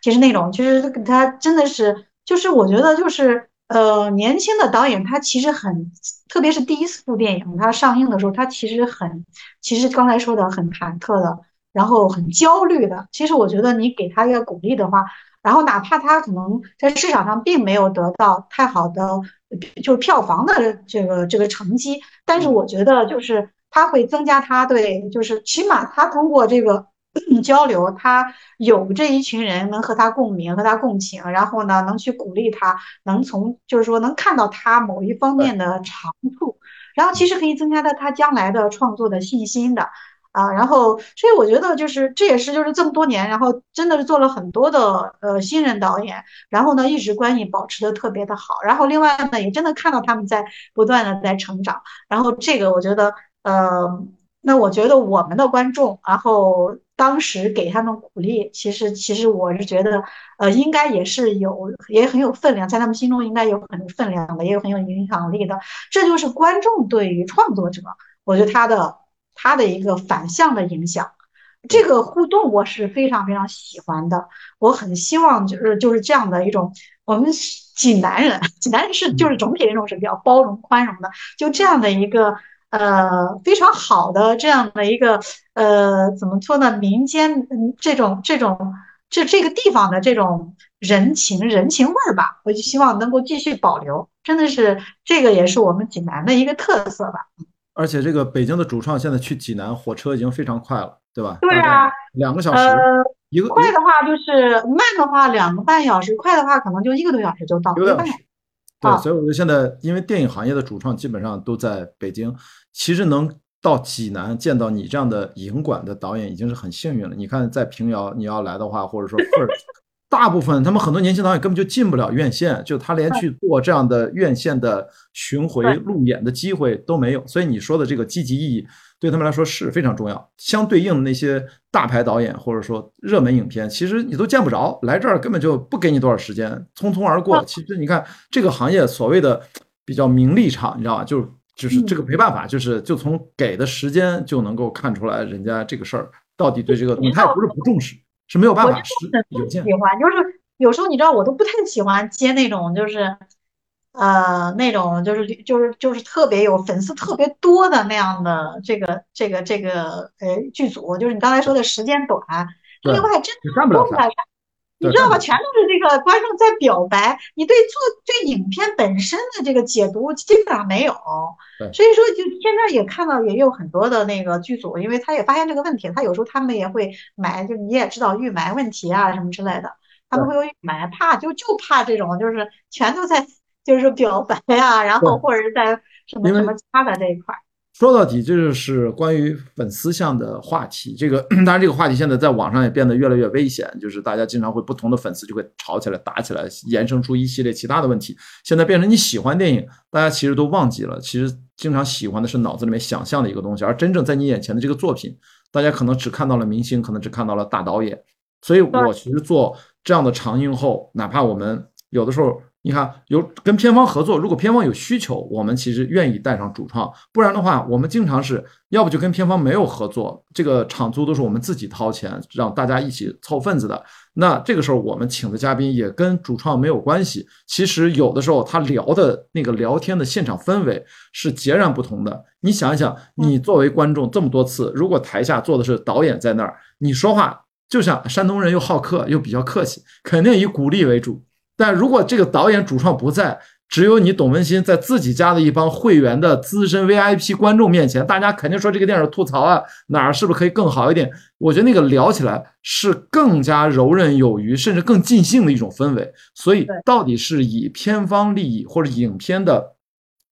其实那种其实他真的是就是我觉得就是。呃，年轻的导演他其实很，特别是第一次部电影他上映的时候，他其实很，其实刚才说的很忐忑的，然后很焦虑的。其实我觉得你给他一个鼓励的话，然后哪怕他可能在市场上并没有得到太好的，就是票房的这个这个成绩，但是我觉得就是他会增加他对，就是起码他通过这个。交流，他有这一群人能和他共鸣、和他共情，然后呢，能去鼓励他，能从就是说能看到他某一方面的长处，然后其实可以增加他他将来的创作的信心的啊。然后，所以我觉得就是这也是就是这么多年，然后真的是做了很多的呃新人导演，然后呢一直关系保持的特别的好，然后另外呢也真的看到他们在不断的在成长，然后这个我觉得呃。那我觉得我们的观众，然后当时给他们鼓励，其实其实我是觉得，呃，应该也是有，也很有分量，在他们心中应该有很分量的，也有很有影响力的。这就是观众对于创作者，我觉得他的他的一个反向的影响。这个互动我是非常非常喜欢的，我很希望就是就是这样的一种，我们济南人，济南人是就是总体那种是比较包容宽容的，就这样的一个。呃，非常好的这样的一个呃，怎么说呢？民间嗯，这种这种这这个地方的这种人情人情味儿吧，我就希望能够继续保留。真的是这个也是我们济南的一个特色吧。而且这个北京的主创现在去济南火车已经非常快了，对吧？对啊，两个小时，一个快的话就是慢的话两个半小时，快的话可能就一个多小时就到。一个小时。对，所以我觉得现在，因为电影行业的主创基本上都在北京，其实能到济南见到你这样的影馆的导演已经是很幸运了。你看，在平遥你要来的话，或者说，[laughs] 大部分他们很多年轻导演根本就进不了院线，就他连去做这样的院线的巡回路演的机会都没有。所以你说的这个积极意义，对他们来说是非常重要。相对应的那些大牌导演或者说热门影片，其实你都见不着，来这儿根本就不给你多少时间，匆匆而过。其实你看这个行业所谓的比较名利场，你知道吧？就就是这个没办法，就是就从给的时间就能够看出来，人家这个事儿到底对这个，他也不是不重视，是没有办法，是有限。喜欢就是有时候你知道我都不太喜欢接那种就是。呃，那种就是就是就是特别有粉丝特别多的那样的这个这个这个呃剧组，就是你刚才说的时间短，另外真的干不了啥，你知道吧？全都是这个观众在表白，你对做对影片本身的这个解读基本上没有。所以说就现在也看到也有很多的那个剧组，因为他也发现这个问题，他有时候他们也会埋，就你也知道预埋问题啊什么之类的，他们会有预埋，怕就就怕这种就是全都在。就是表白啊，然后或者是在什么什么他的这一块。说到底，这就是关于粉丝向的话题。这个当然，这个话题现在在网上也变得越来越危险，就是大家经常会不同的粉丝就会吵起来、打起来，衍生出一系列其他的问题。现在变成你喜欢电影，大家其实都忘记了，其实经常喜欢的是脑子里面想象的一个东西，而真正在你眼前的这个作品，大家可能只看到了明星，可能只看到了大导演。所以我其实做这样的长映后，哪怕我们有的时候。你看，有跟片方合作，如果片方有需求，我们其实愿意带上主创。不然的话，我们经常是要不就跟片方没有合作，这个场租都是我们自己掏钱，让大家一起凑份子的。那这个时候，我们请的嘉宾也跟主创没有关系。其实有的时候，他聊的那个聊天的现场氛围是截然不同的。你想一想，你作为观众这么多次，如果台下坐的是导演在那儿，你说话就像山东人又好客又比较客气，肯定以鼓励为主。但如果这个导演主创不在，只有你董文新在自己家的一帮会员的资深 VIP 观众面前，大家肯定说这个电影吐槽啊，哪儿是不是可以更好一点？我觉得那个聊起来是更加游刃有余，甚至更尽兴的一种氛围。所以，到底是以片方利益或者影片的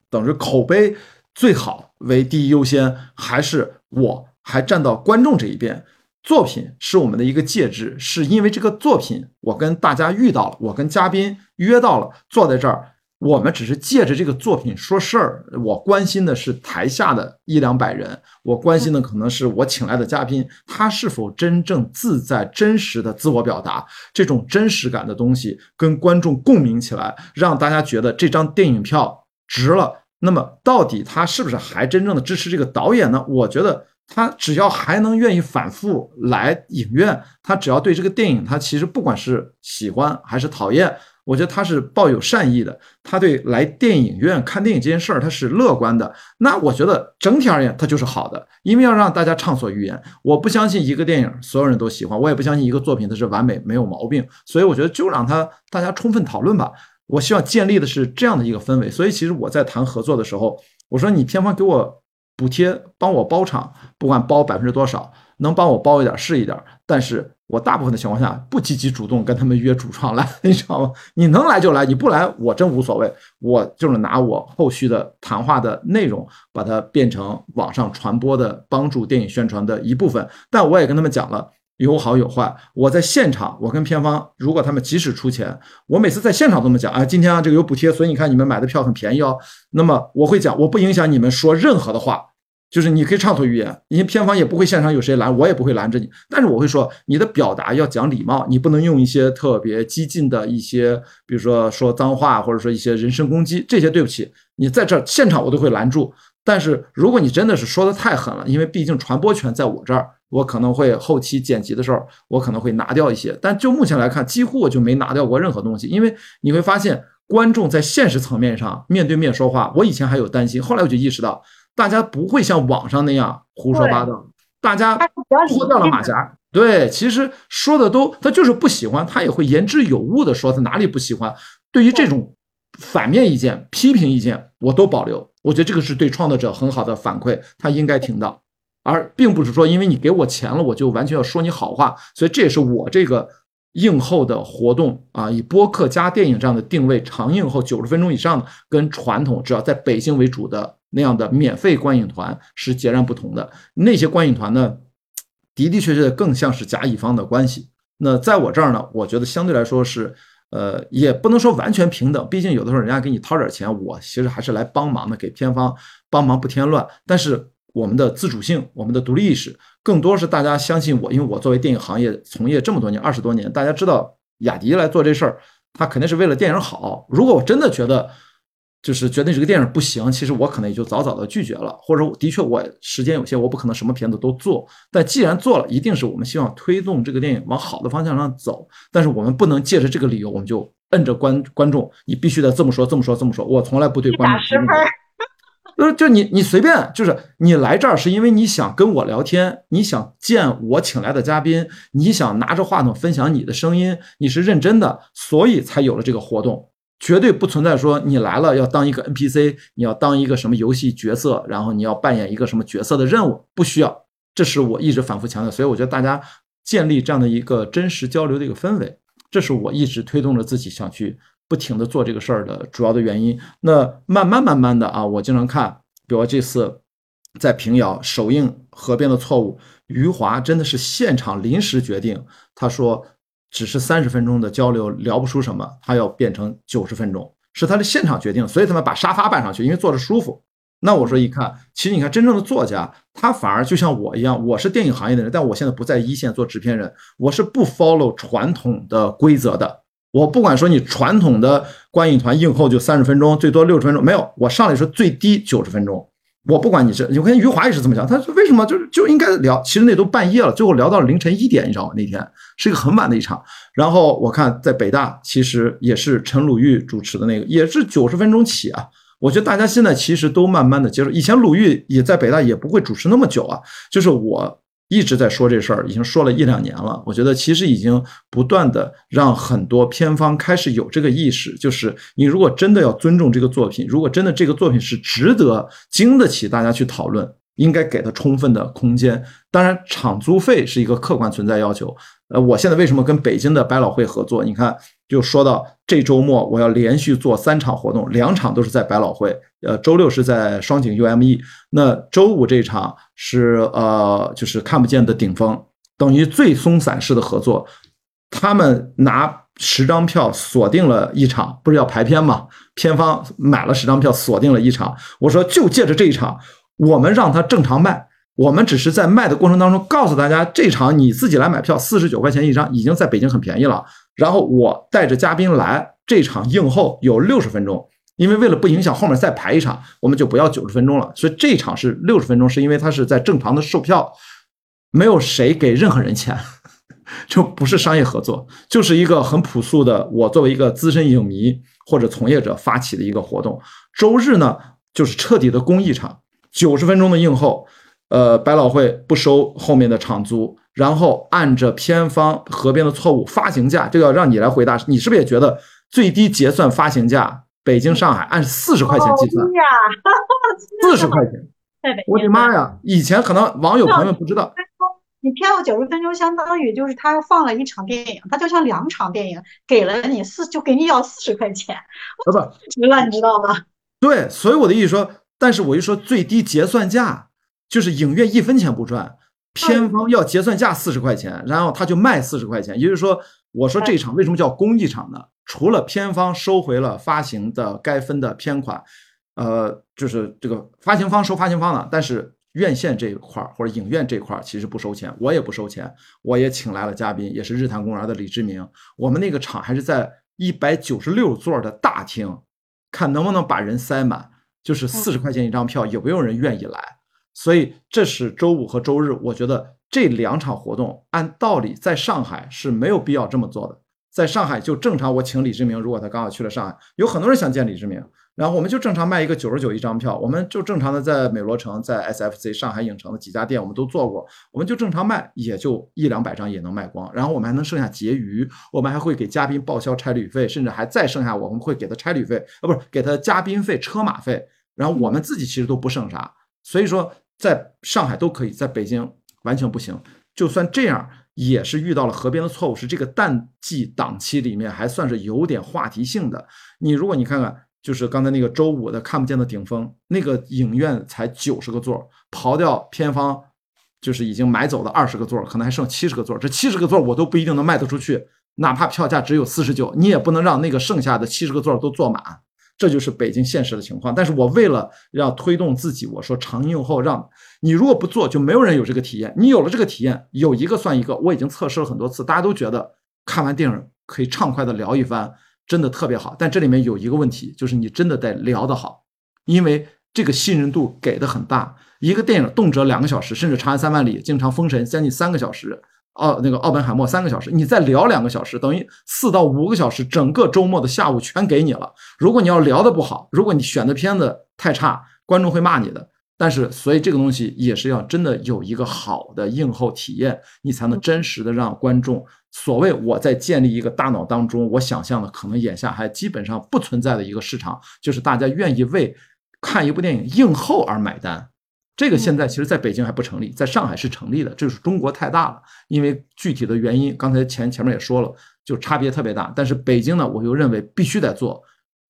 等于口碑最好为第一优先，还是我还站到观众这一边？作品是我们的一个介质，是因为这个作品，我跟大家遇到了，我跟嘉宾约到了，坐在这儿，我们只是借着这个作品说事儿。我关心的是台下的一两百人，我关心的可能是我请来的嘉宾，他是否真正自在、真实的自我表达，这种真实感的东西跟观众共鸣起来，让大家觉得这张电影票值了。那么，到底他是不是还真正的支持这个导演呢？我觉得。他只要还能愿意反复来影院，他只要对这个电影，他其实不管是喜欢还是讨厌，我觉得他是抱有善意的。他对来电影院看电影这件事儿，他是乐观的。那我觉得整体而言，他就是好的，因为要让大家畅所欲言。我不相信一个电影所有人都喜欢，我也不相信一个作品它是完美没有毛病。所以我觉得就让他大家充分讨论吧。我希望建立的是这样的一个氛围。所以其实我在谈合作的时候，我说你片方给我。补贴帮我包场，不管包百分之多少，能帮我包一点是一点。但是我大部分的情况下不积极主动跟他们约主创来，[laughs] 你知道吗？你能来就来，你不来我真无所谓。我就是拿我后续的谈话的内容，把它变成网上传播的帮助电影宣传的一部分。但我也跟他们讲了。有好有坏，我在现场，我跟片方，如果他们即使出钱，我每次在现场这么讲啊，今天啊这个有补贴，所以你看你们买的票很便宜哦。那么我会讲，我不影响你们说任何的话，就是你可以畅所欲言，因为片方也不会现场有谁拦，我也不会拦着你。但是我会说，你的表达要讲礼貌，你不能用一些特别激进的一些，比如说说脏话，或者说一些人身攻击，这些对不起，你在这现场我都会拦住。但是如果你真的是说的太狠了，因为毕竟传播权在我这儿。我可能会后期剪辑的时候，我可能会拿掉一些，但就目前来看，几乎我就没拿掉过任何东西。因为你会发现，观众在现实层面上面对面说话，我以前还有担心，后来我就意识到，大家不会像网上那样胡说八道，大家脱掉了马甲。对，其实说的都，他就是不喜欢，他也会言之有物的说他哪里不喜欢。对于这种反面意见、批评意见，我都保留。我觉得这个是对创作者很好的反馈，他应该听到。而并不是说，因为你给我钱了，我就完全要说你好话。所以这也是我这个映后的活动啊，以播客加电影这样的定位，长映后九十分钟以上的，跟传统只要在北京为主的那样的免费观影团是截然不同的。那些观影团呢，的的确确更像是甲乙方的关系。那在我这儿呢，我觉得相对来说是，呃，也不能说完全平等，毕竟有的时候人家给你掏点钱，我其实还是来帮忙的，给片方帮忙不添乱。但是。我们的自主性、我们的独立意识，更多是大家相信我，因为我作为电影行业从业这么多年，二十多年，大家知道雅迪来做这事儿，他肯定是为了电影好。如果我真的觉得，就是觉得这个电影不行，其实我可能也就早早的拒绝了，或者的确我时间有限，我不可能什么片子都做。但既然做了，一定是我们希望推动这个电影往好的方向上走。但是我们不能借着这个理由，我们就摁着观观众，你必须得这么说，这么说，这么说。我从来不对观众打十分。就就你你随便，就是你来这儿是因为你想跟我聊天，你想见我请来的嘉宾，你想拿着话筒分享你的声音，你是认真的，所以才有了这个活动，绝对不存在说你来了要当一个 NPC，你要当一个什么游戏角色，然后你要扮演一个什么角色的任务，不需要。这是我一直反复强调，所以我觉得大家建立这样的一个真实交流的一个氛围，这是我一直推动着自己想去。不停的做这个事儿的主要的原因，那慢慢慢慢的啊，我经常看，比如这次在平遥首映《河边的错误》，余华真的是现场临时决定，他说只是三十分钟的交流聊不出什么，他要变成九十分钟，是他的现场决定，所以他们把沙发搬上去，因为坐着舒服。那我说一看，其实你看真正的作家，他反而就像我一样，我是电影行业的人，但我现在不在一线做制片人，我是不 follow 传统的规则的。我不管说你传统的观影团映后就三十分钟，最多六十分钟，没有，我上来说最低九十分钟。我不管你是，我看余华也是这么讲，他说为什么就是就应该聊？其实那都半夜了，最后聊到了凌晨一点，你知道吗？那天是一个很晚的一场。然后我看在北大，其实也是陈鲁豫主持的那个，也是九十分钟起啊。我觉得大家现在其实都慢慢的接受，以前鲁豫也在北大也不会主持那么久啊，就是我。一直在说这事儿，已经说了一两年了。我觉得其实已经不断的让很多片方开始有这个意识，就是你如果真的要尊重这个作品，如果真的这个作品是值得经得起大家去讨论，应该给它充分的空间。当然，场租费是一个客观存在要求。呃，我现在为什么跟北京的百老汇合作？你看，就说到这周末我要连续做三场活动，两场都是在百老汇。呃，周六是在双井 UME，那周五这场是呃，就是看不见的顶峰，等于最松散式的合作。他们拿十张票锁定了一场，不是要排片吗？片方买了十张票锁定了一场。我说就借着这一场，我们让他正常卖。我们只是在卖的过程当中告诉大家，这场你自己来买票，四十九块钱一张，已经在北京很便宜了。然后我带着嘉宾来，这场映后有六十分钟，因为为了不影响后面再排一场，我们就不要九十分钟了。所以这场是六十分钟，是因为它是在正常的售票，没有谁给任何人钱，[laughs] 就不是商业合作，就是一个很朴素的，我作为一个资深影迷或者从业者发起的一个活动。周日呢，就是彻底的公益场，九十分钟的映后。呃，百老汇不收后面的场租，然后按着片方合编的错误发行价，这个让你来回答，你是不是也觉得最低结算发行价，北京、上海按四十块钱计算？四十块钱，[laughs] 我的妈呀！以前可能网友朋友不知道，你偏后九十分钟，相当于就是他放了一场电影，他就像两场电影，给了你四，就给你要四十块钱，不 [laughs] 值了，你知道吗？对，所以我的意思说，但是我一说最低结算价。就是影院一分钱不赚，片方要结算价四十块钱，然后他就卖四十块钱。也就是说，我说这场为什么叫公益场呢？除了片方收回了发行的该分的片款，呃，就是这个发行方收发行方的，但是院线这一块儿或者影院这块儿其实不收钱，我也不收钱，我也请来了嘉宾，也是日坛公园的李志明。我们那个场还是在一百九十六座的大厅，看能不能把人塞满，就是四十块钱一张票，有没有人愿意来？所以这是周五和周日，我觉得这两场活动按道理在上海是没有必要这么做的。在上海就正常，我请李志明，如果他刚好去了上海，有很多人想见李志明，然后我们就正常卖一个九十九一张票，我们就正常的在美罗城、在 SFC 上海影城的几家店我们都做过，我们就正常卖，也就一两百张也能卖光，然后我们还能剩下结余，我们还会给嘉宾报销差旅费，甚至还再剩下我们会给他差旅费，啊不是给他嘉宾费、车马费，然后我们自己其实都不剩啥，所以说。在上海都可以，在北京完全不行。就算这样，也是遇到了河边的错误，是这个淡季档期里面还算是有点话题性的。你如果你看看，就是刚才那个周五的看不见的顶峰，那个影院才九十个座，刨掉片方就是已经买走的二十个座，可能还剩七十个座。这七十个座我都不一定能卖得出去，哪怕票价只有四十九，你也不能让那个剩下的七十个座都坐满。这就是北京现实的情况。但是我为了要推动自己，我说长映后，让你如果不做，就没有人有这个体验。你有了这个体验，有一个算一个。我已经测试了很多次，大家都觉得看完电影可以畅快的聊一番，真的特别好。但这里面有一个问题，就是你真的得聊得好，因为这个信任度给的很大。一个电影动辄两个小时，甚至《长安三万里》经常封神将近三个小时。奥那个奥本海默三个小时，你再聊两个小时，等于四到五个小时，整个周末的下午全给你了。如果你要聊的不好，如果你选的片子太差，观众会骂你的。但是，所以这个东西也是要真的有一个好的映后体验，你才能真实的让观众。所谓我在建立一个大脑当中，我想象的可能眼下还基本上不存在的一个市场，就是大家愿意为看一部电影映后而买单。这个现在其实在北京还不成立，在上海是成立的。这是中国太大了，因为具体的原因，刚才前前面也说了，就差别特别大。但是北京呢，我又认为必须得做，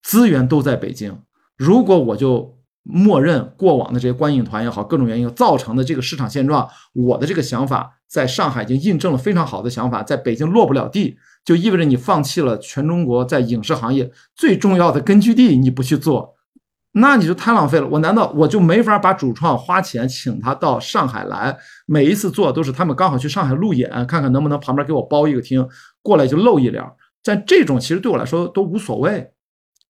资源都在北京。如果我就默认过往的这些观影团也好，各种原因造成的这个市场现状，我的这个想法在上海已经印证了非常好的想法，在北京落不了地，就意味着你放弃了全中国在影视行业最重要的根据地，你不去做。那你就太浪费了。我难道我就没法把主创花钱请他到上海来？每一次做都是他们刚好去上海路演，看看能不能旁边给我包一个厅，过来就露一脸。但这种其实对我来说都无所谓。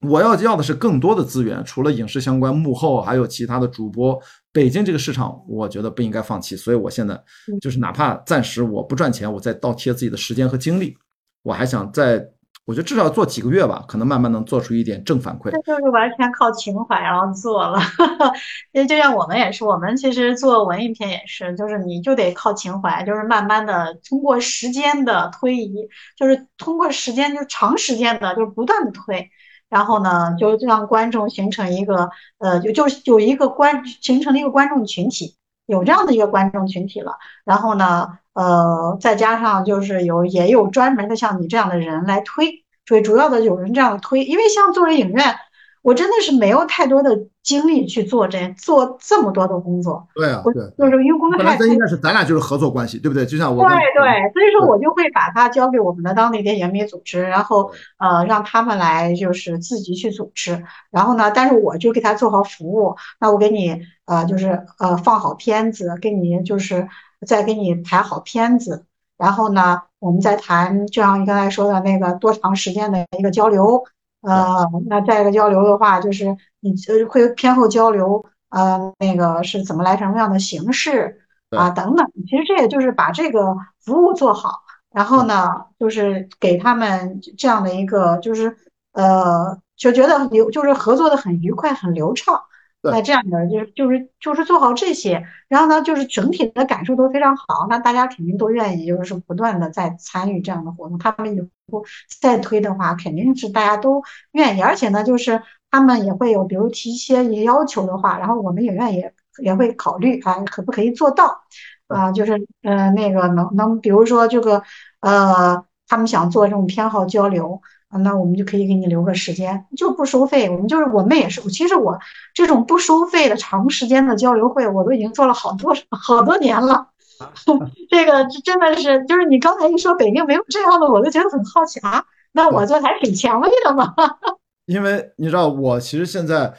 我要要的是更多的资源，除了影视相关幕后，还有其他的主播。北京这个市场，我觉得不应该放弃。所以我现在就是哪怕暂时我不赚钱，我再倒贴自己的时间和精力，我还想再。我觉得至少做几个月吧，可能慢慢能做出一点正反馈。这就是完全靠情怀然后做了，[laughs] 因为就像我们也是，我们其实做文艺片也是，就是你就得靠情怀，就是慢慢的通过时间的推移，就是通过时间就长时间的，就是不断的推，然后呢，就让观众形成一个呃，就就是有一个观形成了一个观众群体，有这样的一个观众群体了，然后呢。呃，再加上就是有也有专门的像你这样的人来推，所以主要的有人这样推，因为像作为影院。我真的是没有太多的精力去做这做这么多的工作。对啊，对，就是因为工作太。这应该是咱俩就是合作关系，对不对？就像我。对对，所以说我就会把它交给我们的当地的影迷组织，然后呃让他们来就是自己去组织，然后呢，但是我就给他做好服务。那我给你呃就是呃放好片子，给你就是再给你排好片子，然后呢，我们再谈，就像你刚才说的那个多长时间的一个交流。呃，那再一个交流的话，就是你呃会偏后交流，呃，那个是怎么来什么样的形式啊等等。其实这也就是把这个服务做好，然后呢，就是给他们这样的一个，就是呃，就觉得流就是合作的很愉快，很流畅。那这样的就是就是就是做好这些，然后呢，就是整体的感受都非常好，那大家肯定都愿意，就是不断的在参与这样的活动。他们以后再推的话，肯定是大家都愿意，而且呢，就是他们也会有，比如提一些要求的话，然后我们也愿意也会考虑啊，可不可以做到啊？就是呃那个能能，比如说这个呃，他们想做这种偏好交流。那我们就可以给你留个时间，就不收费。我们就是我们也是，其实我这种不收费的长时间的交流会，我都已经做了好多 [laughs] 好多年了。[laughs] 这个真的是，就是你刚才一说北京没有这样的，我就觉得很好奇啊。那我这还挺前卫的嘛。[laughs] 因为你知道，我其实现在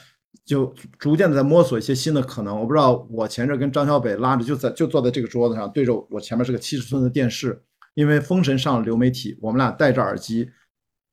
就逐渐的在摸索一些新的可能。我不知道，我前阵跟张小北拉着，就在就坐在这个桌子上，对着我前面是个七十寸的电视，因为封神上流媒体，我们俩戴着耳机。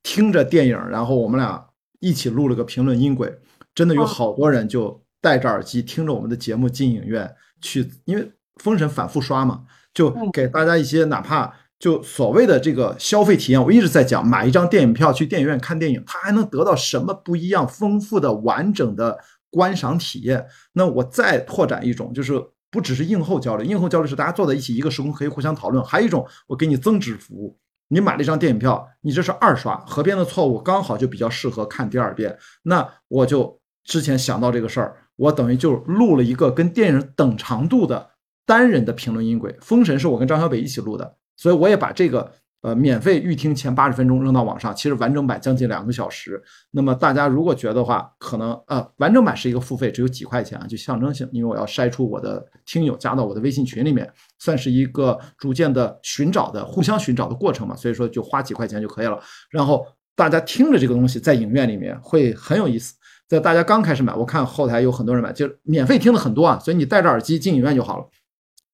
听着电影，然后我们俩一起录了个评论音轨，真的有好多人就戴着耳机听着我们的节目进影院去，因为封神反复刷嘛，就给大家一些哪怕就所谓的这个消费体验。我一直在讲，买一张电影票去电影院看电影，他还能得到什么不一样、丰富的、完整的观赏体验？那我再拓展一种，就是不只是映后交流，映后交流是大家坐在一起一个时空可以互相讨论，还有一种我给你增值服务。你买了一张电影票，你这是二刷，河边的错误刚好就比较适合看第二遍。那我就之前想到这个事儿，我等于就录了一个跟电影等长度的单人的评论音轨。《封神》是我跟张小北一起录的，所以我也把这个。呃，免费预听前八十分钟扔到网上，其实完整版将近两个小时。那么大家如果觉得话，可能呃，完整版是一个付费，只有几块钱啊，就象征性，因为我要筛出我的听友加到我的微信群里面，算是一个逐渐的寻找的互相寻找的过程嘛，所以说就花几块钱就可以了。然后大家听着这个东西在影院里面会很有意思。在大家刚开始买，我看后台有很多人买，就免费听的很多啊，所以你戴着耳机进影院就好了。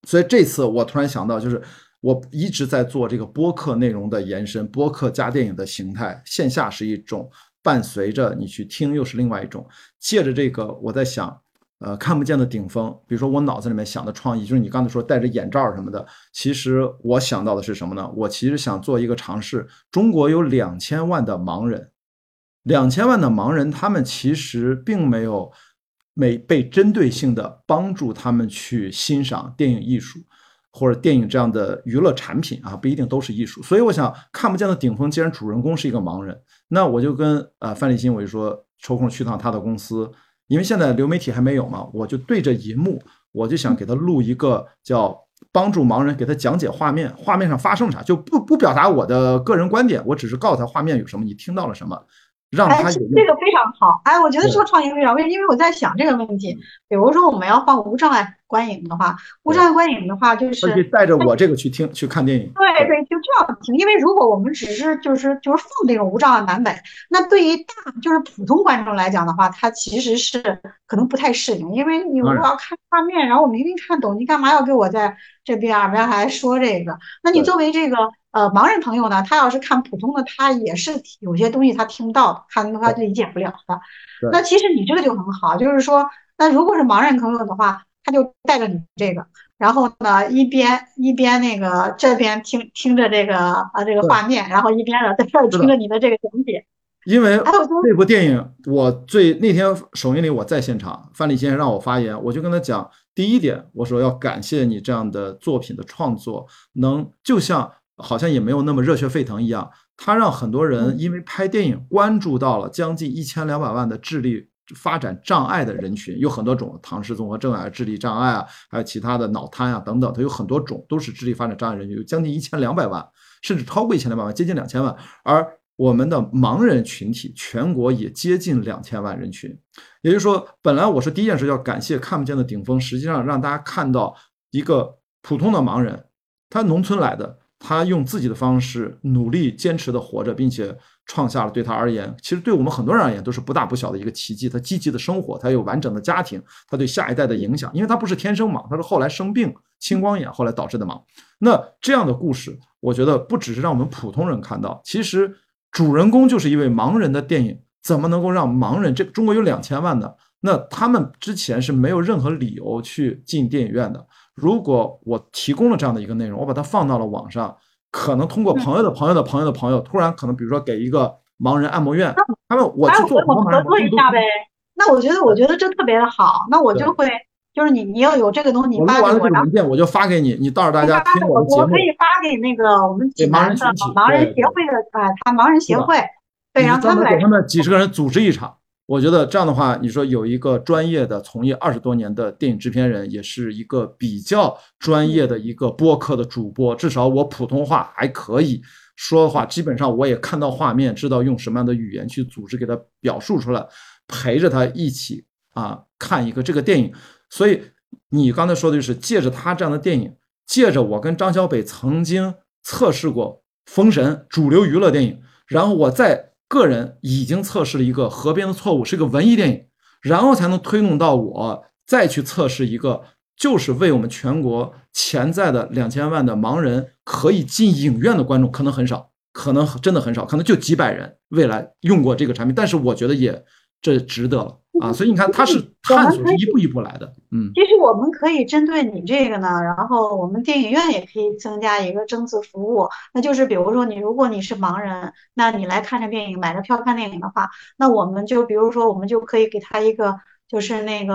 所以这次我突然想到，就是我一直在做这个播客内容的延伸，播客加电影的形态，线下是一种，伴随着你去听又是另外一种。借着这个，我在想，呃，看不见的顶峰，比如说我脑子里面想的创意，就是你刚才说戴着眼罩什么的，其实我想到的是什么呢？我其实想做一个尝试。中国有两千万的盲人。两千万的盲人，他们其实并没有没被针对性的帮助他们去欣赏电影艺术或者电影这样的娱乐产品啊，不一定都是艺术。所以我想，看不见的顶峰，既然主人公是一个盲人，那我就跟呃范立新我就说抽空去趟他的公司，因为现在流媒体还没有嘛，我就对着银幕，我就想给他录一个叫帮助盲人给他讲解画面，画面上发生啥，就不不表达我的个人观点，我只是告诉他画面有什么，你听到了什么。让他这个非常好，哎，我觉得这个创意非常，为因为我在想这个问题，比如说我们要放无障碍观影的话，无障碍观影的话就是带着我这个去听去看电影，对。对，就这样听，因为如果我们只是就是就是放这种无障碍版本，那对于大就是普通观众来讲的话，他其实是可能不太适应，因为你如果要看画面，然后我明明看懂，你干嘛要给我在这边耳边还说这个？那你作为这个。呃，盲人朋友呢，他要是看普通的，他也是有些东西他听不到的，看他理解不了的。那其实你这个就很好，就是说，那如果是盲人朋友的话，他就带着你这个，然后呢，一边一边那个这边听听着这个啊这个画面，然后一边呢在这儿听着你的这个讲解。因为这部电影，我最那天首映礼我在现场，范立先生让我发言，我就跟他讲，第一点，我说要感谢你这样的作品的创作，能就像。好像也没有那么热血沸腾一样，他让很多人因为拍电影关注到了将近一千两百万的智力发展障碍的人群，有很多种，唐氏综合症啊、智力障碍啊，还有其他的脑瘫啊等等，它有很多种，都是智力发展障碍人群，有将近一千两百万，甚至超过一千两百万，接近两千万。而我们的盲人群体，全国也接近两千万人群。也就是说，本来我是第一件事要感谢看不见的顶峰，实际上让大家看到一个普通的盲人，他农村来的。他用自己的方式努力坚持的活着，并且创下了对他而言，其实对我们很多人而言都是不大不小的一个奇迹。他积极的生活，他有完整的家庭，他对下一代的影响，因为他不是天生盲，他是后来生病青光眼后来导致的盲。那这样的故事，我觉得不只是让我们普通人看到，其实主人公就是一位盲人的电影，怎么能够让盲人？这中国有两千万的，那他们之前是没有任何理由去进电影院的。如果我提供了这样的一个内容，我把它放到了网上，可能通过朋友的朋友的朋友的朋友，突然可能比如说给一个盲人按摩院，他们我去做合作一下呗。那我觉得我觉得这特别的好，那我就会就是你你要有这个东西，你发给我，文件我就发给你，你到时候大家听我的节目。我可以发给那个我们济南的盲人协会的啊，他盲人协会，对，让他们来给他们几十个人组织一场。我觉得这样的话，你说有一个专业的从业二十多年的电影制片人，也是一个比较专业的一个播客的主播，至少我普通话还可以说的话，基本上我也看到画面，知道用什么样的语言去组织给他表述出来，陪着他一起啊看一个这个电影。所以你刚才说的就是借着他这样的电影，借着我跟张小北曾经测试过《封神》主流娱乐电影，然后我再。个人已经测试了一个河边的错误，是一个文艺电影，然后才能推动到我再去测试一个，就是为我们全国潜在的两千万的盲人可以进影院的观众，可能很少，可能真的很少，可能就几百人未来用过这个产品，但是我觉得也这值得了。啊，所以你看，它是探索是一步一步来的，嗯。其实我们可以针对你这个呢，然后我们电影院也可以增加一个增值服务，那就是比如说你如果你是盲人，那你来看这电影，买了票看电影的话，那我们就比如说我们就可以给他一个就是那个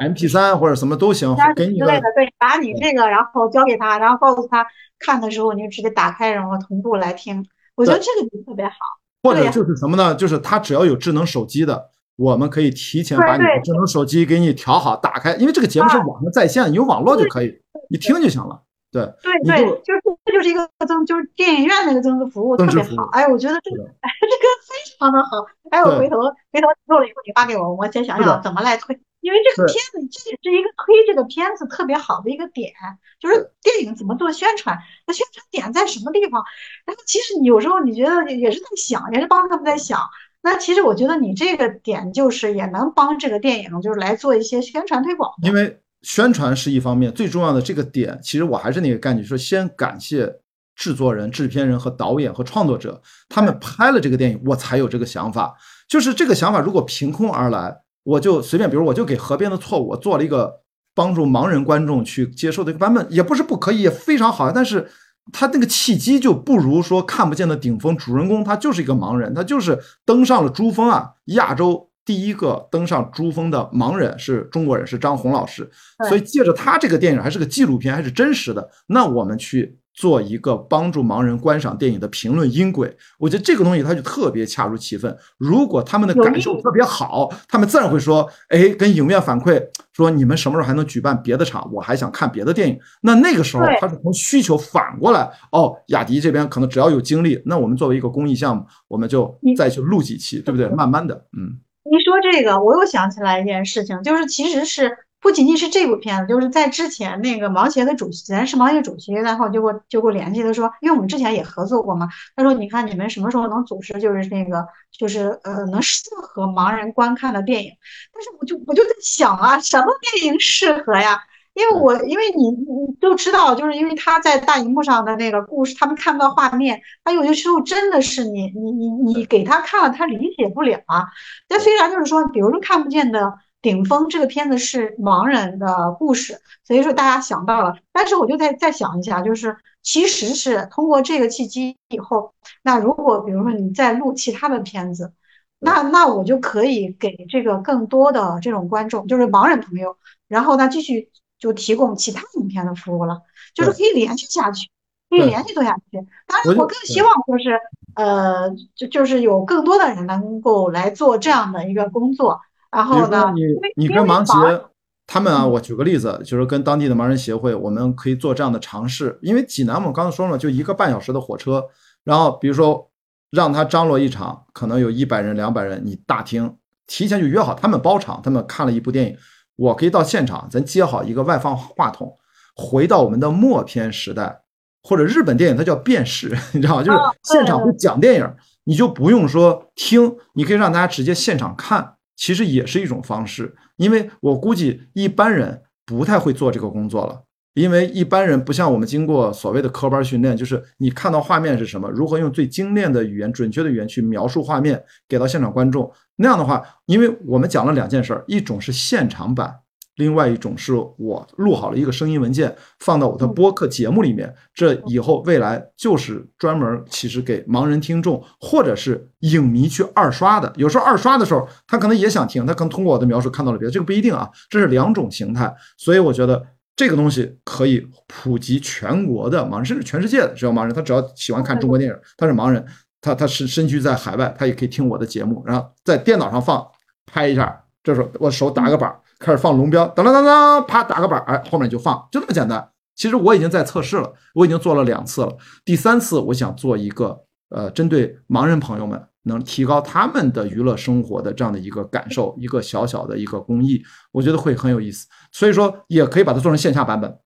M P 三或者什么都行，给你之类的，对，把你这个然后交给他，然后告诉他看的时候你就直接打开然后同步来听，我觉得这个就特别好。或者就是什么呢？就是他只要有智能手机的。我们可以提前把你的智能手机给你调好，打开，因为这个节目是网上在线，有网络就可以，你听就行了。对对对，就是这就是一个增，就是电影院那个增值服务特别好。哎，我觉得这个哎这个非常的好。哎，我回头回头做了以后你发给我，我先想想怎么来推。因为这个片子这也是一个推这个片子特别好的一个点，就是电影怎么做宣传，那宣传点在什么地方？然后其实你有时候你觉得也是在想，也是帮他们在想。那其实我觉得你这个点就是也能帮这个电影就是来做一些宣传推广。因为宣传是一方面，最重要的这个点，其实我还是那个概念，说先感谢。制作人、制片人和导演和创作者，他们拍了这个电影，我才有这个想法。就是这个想法，如果凭空而来，我就随便，比如我就给《河边的错误》我做了一个帮助盲人观众去接受的一个版本，也不是不可以，也非常好。但是他那个契机就不如说看不见的顶峰主人公，他就是一个盲人，他就是登上了珠峰啊，亚洲第一个登上珠峰的盲人是中国人，是张红老师。所以借着他这个电影，还是个纪录片，还是真实的，那我们去。做一个帮助盲人观赏电影的评论音轨，我觉得这个东西它就特别恰如其分。如果他们的感受特别好，他们自然会说：“哎，跟影院反馈说，你们什么时候还能举办别的场？我还想看别的电影。”那那个时候他是从需求反过来，哦，雅迪这边可能只要有精力，那我们作为一个公益项目，我们就再去录几期，对不对？[laughs] 慢慢的，嗯。你说这个，我又想起来一件事情，就是其实是。不仅仅是这部片子，就是在之前那个盲协的主席，咱是盲协主席，然后就给我就给我联系，他说，因为我们之前也合作过嘛，他说，你看你们什么时候能组织，就是那个，就是呃，能适合盲人观看的电影。但是我就我就在想啊，什么电影适合呀？因为我因为你你都知道，就是因为他在大荧幕上的那个故事，他们看不到画面，他有些时候真的是你你你你给他看了，他理解不了啊。但虽然就是说，比如说看不见的。顶峰这个片子是盲人的故事，所以说大家想到了。但是我就再再想一下，就是其实是通过这个契机以后，那如果比如说你再录其他的片子，那那我就可以给这个更多的这种观众，就是盲人朋友，然后呢继续就提供其他影片的服务了，就是可以连续下去，可以连续做下去。当然，我更希望就是呃，就就是有更多的人能够来做这样的一个工作。然后呢？你你跟盲协他们啊，我举个例子，就是跟当地的盲人协会，我们可以做这样的尝试。因为济南我们刚才说了，就一个半小时的火车，然后比如说让他张罗一场，可能有一百人、两百人，你大厅提前就约好，他们包场，他们看了一部电影，我可以到现场，咱接好一个外放话筒，回到我们的默片时代，或者日本电影它叫辨识，你知道吗？就是现场会讲电影，你就不用说听，你可以让大家直接现场看。其实也是一种方式，因为我估计一般人不太会做这个工作了，因为一般人不像我们经过所谓的科班训练，就是你看到画面是什么，如何用最精炼的语言、准确的语言去描述画面，给到现场观众。那样的话，因为我们讲了两件事儿，一种是现场版。另外一种是我录好了一个声音文件，放到我的播客节目里面。这以后未来就是专门其实给盲人听众或者是影迷去二刷的。有时候二刷的时候，他可能也想听，他可能通过我的描述看到了别的，这个不一定啊。这是两种形态，所以我觉得这个东西可以普及全国的盲人，甚至全世界的只要盲人，他只要喜欢看中国电影，他是盲人，他他是身居在海外，他也可以听我的节目，然后在电脑上放，拍一下，这时候我手打个板。开始放龙标，当当当当，啪打个板，哎，后面就放，就这么简单。其实我已经在测试了，我已经做了两次了。第三次我想做一个，呃，针对盲人朋友们能提高他们的娱乐生活的这样的一个感受，一个小小的一个公益，我觉得会很有意思。所以说，也可以把它做成线下版本。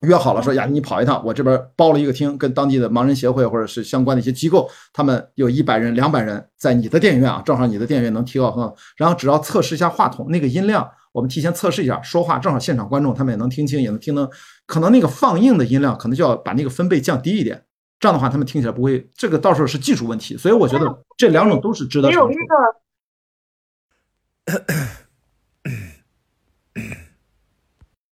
约好了说呀，你跑一趟，我这边包了一个厅，跟当地的盲人协会或者是相关的一些机构，他们有一百人、两百人在你的电影院啊，正好你的电影院能提高很好。然后只要测试一下话筒那个音量。我们提前测试一下，说话正好现场观众他们也能听清，也能听能，可能那个放映的音量可能就要把那个分贝降低一点，这样的话他们听起来不会，这个到时候是技术问题，所以我觉得这两种都是值得。有一个。